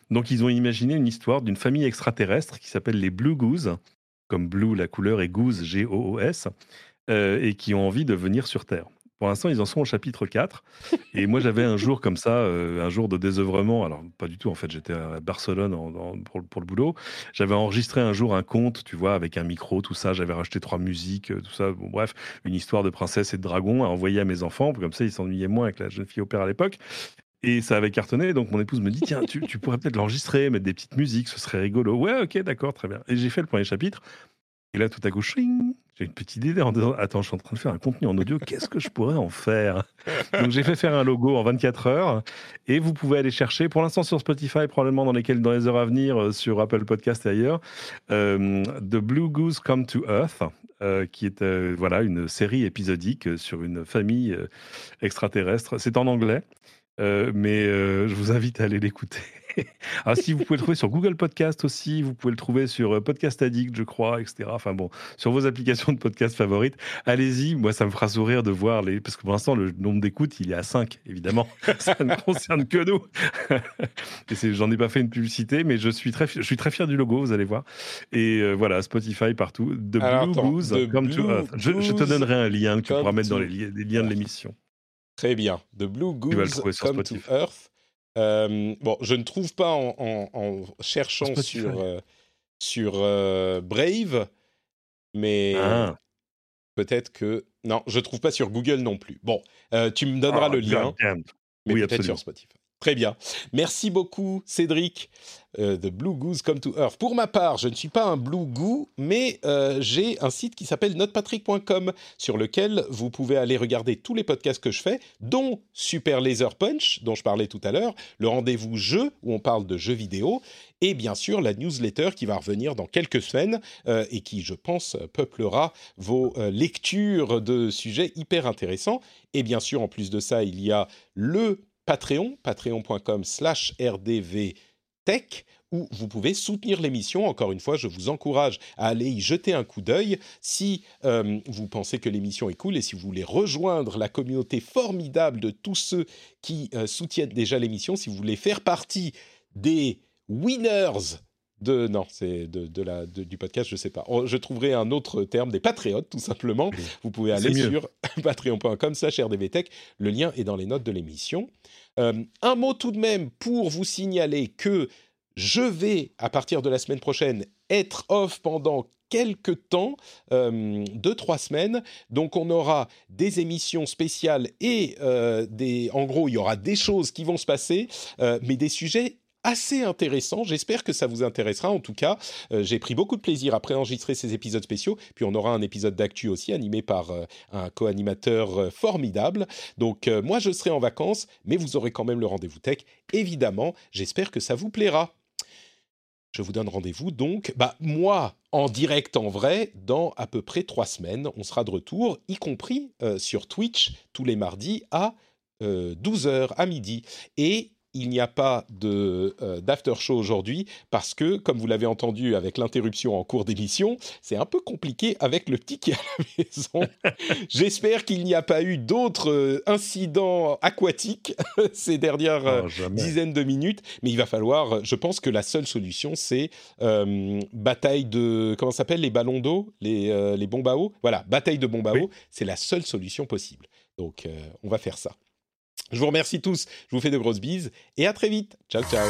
[SPEAKER 2] Donc, ils ont imaginé une histoire d'une famille extraterrestre qui s'appelle les Blue Goose. comme Blue la couleur et Goose G-O-O-S, et qui ont envie de venir sur Terre. Pour l'instant, ils en sont au chapitre 4. Et moi, j'avais un jour comme ça, euh, un jour de désœuvrement. Alors, pas du tout, en fait, j'étais à Barcelone pour, le boulot. J'avais enregistré un jour un conte, tu vois, avec un micro, tout ça. J'avais racheté trois musiques, euh, tout ça. Bon, bref, une histoire de princesse et de dragon à envoyer à mes enfants. Comme ça, ils s'ennuyaient moins avec la jeune fille au père à l'époque. Et ça avait cartonné. Donc, mon épouse me dit Tiens, tu, tu pourrais peut-être l'enregistrer, mettre des petites musiques, ce serait rigolo. Ouais, ok, d'accord, très bien. Et j'ai fait le premier chapitre. Et là, tout à coup, j'ai une petite idée en disant Attends, je suis en train de faire un contenu en audio, qu'est-ce que je pourrais en faire? Donc, j'ai fait faire un logo en 24 heures et vous pouvez aller chercher, pour l'instant sur Spotify, probablement dans, lesquels, dans les heures à venir, euh, sur Apple Podcast et ailleurs, euh, The Blue Goose Come to Earth. Euh, qui est voilà une série épisodique sur une famille extraterrestre. C'est en anglais, mais je vous invite à aller l'écouter. ah, si vous pouvez le trouver sur Google Podcast aussi, vous pouvez le trouver sur euh, Podcast Addict, je crois, etc. Enfin bon, sur vos applications de podcast favorites, allez-y. Moi, ça me fera sourire de voir les. Parce que pour l'instant, le nombre d'écoutes, il est à 5, évidemment. ça ne concerne que nous. Et j'en ai pas fait une publicité, mais je suis très, je suis très fier du logo, vous allez voir. Et euh, voilà, Spotify partout. The Blue Goose, Come to Earth. Je, te donnerai un lien que tu pourras mettre dans les, liens de l'émission.
[SPEAKER 1] Très bien. The Blue Goose Come to Earth. Euh, bon, je ne trouve pas en, cherchant sur, euh, sur euh, Brave, mais ah. peut-être que. Non, je ne trouve pas sur Google non plus. Bon, tu me donneras ah, le lien, mais peut-être sur Spotify. Très bien. Merci beaucoup, Cédric. Euh, The Blue Goose Come to Earth. Pour ma part, je ne suis pas un Blue Goo, mais euh, j'ai un site qui s'appelle notepatrick.com sur lequel vous pouvez aller regarder tous les podcasts que je fais, dont Super Laser Punch, dont je parlais tout à l'heure, le rendez-vous jeu où on parle de jeux vidéo, et bien sûr la newsletter qui va revenir dans quelques semaines euh, et qui, je pense, peuplera vos lectures de sujets hyper intéressants. Et bien sûr, en plus de ça, il y a le Patreon, patreon.com slash rdvtech, où vous pouvez soutenir l'émission. Encore une fois, je vous encourage à aller y jeter un coup d'œil si euh, vous pensez que l'émission est cool et si vous voulez rejoindre la communauté formidable de tous ceux qui euh, soutiennent déjà l'émission, si vous voulez faire partie des winners de non, c'est de, la du podcast, je sais pas. Oh, je trouverai un autre terme, des patriotes tout simplement. Vous pouvez aller sur patreon.com/rdvtech. Le lien est dans les notes de l'émission. Euh, un mot tout de même pour vous signaler que je vais à partir de la semaine prochaine être off pendant quelques temps, euh, deux trois semaines. Donc on aura des émissions spéciales et euh, des, en gros il y aura des choses qui vont se passer, mais des sujets assez intéressant. J'espère que ça vous intéressera. En tout cas, euh, j'ai pris beaucoup de plaisir à préenregistrer ces épisodes spéciaux. Puis on aura un épisode d'actu aussi animé par euh, un co-animateur euh, formidable. Donc moi, je serai en vacances, mais vous aurez quand même le rendez-vous tech. Évidemment, j'espère que ça vous plaira. Je vous donne rendez-vous donc, bah moi en direct en vrai dans à peu près trois semaines. On sera de retour, y compris sur Twitch tous les mardis à 12h à midi. Et il n'y a pas de euh, d'after show aujourd'hui parce que, comme vous l'avez entendu avec l'interruption en cours d'émission, c'est un peu compliqué avec le petit qui est à la maison. J'espère qu'il n'y a pas eu d'autres euh, incidents aquatiques ces dernières euh, dizaines de minutes, mais il va falloir. Je pense que la seule solution, c'est bataille de comment s'appelle les ballons d'eau, les, les bombes à eau? Voilà, bataille de bombes à eau, c'est la seule solution possible. Donc, on va faire ça. Je vous remercie tous, je vous fais de grosses bises et à très vite. Ciao, ciao.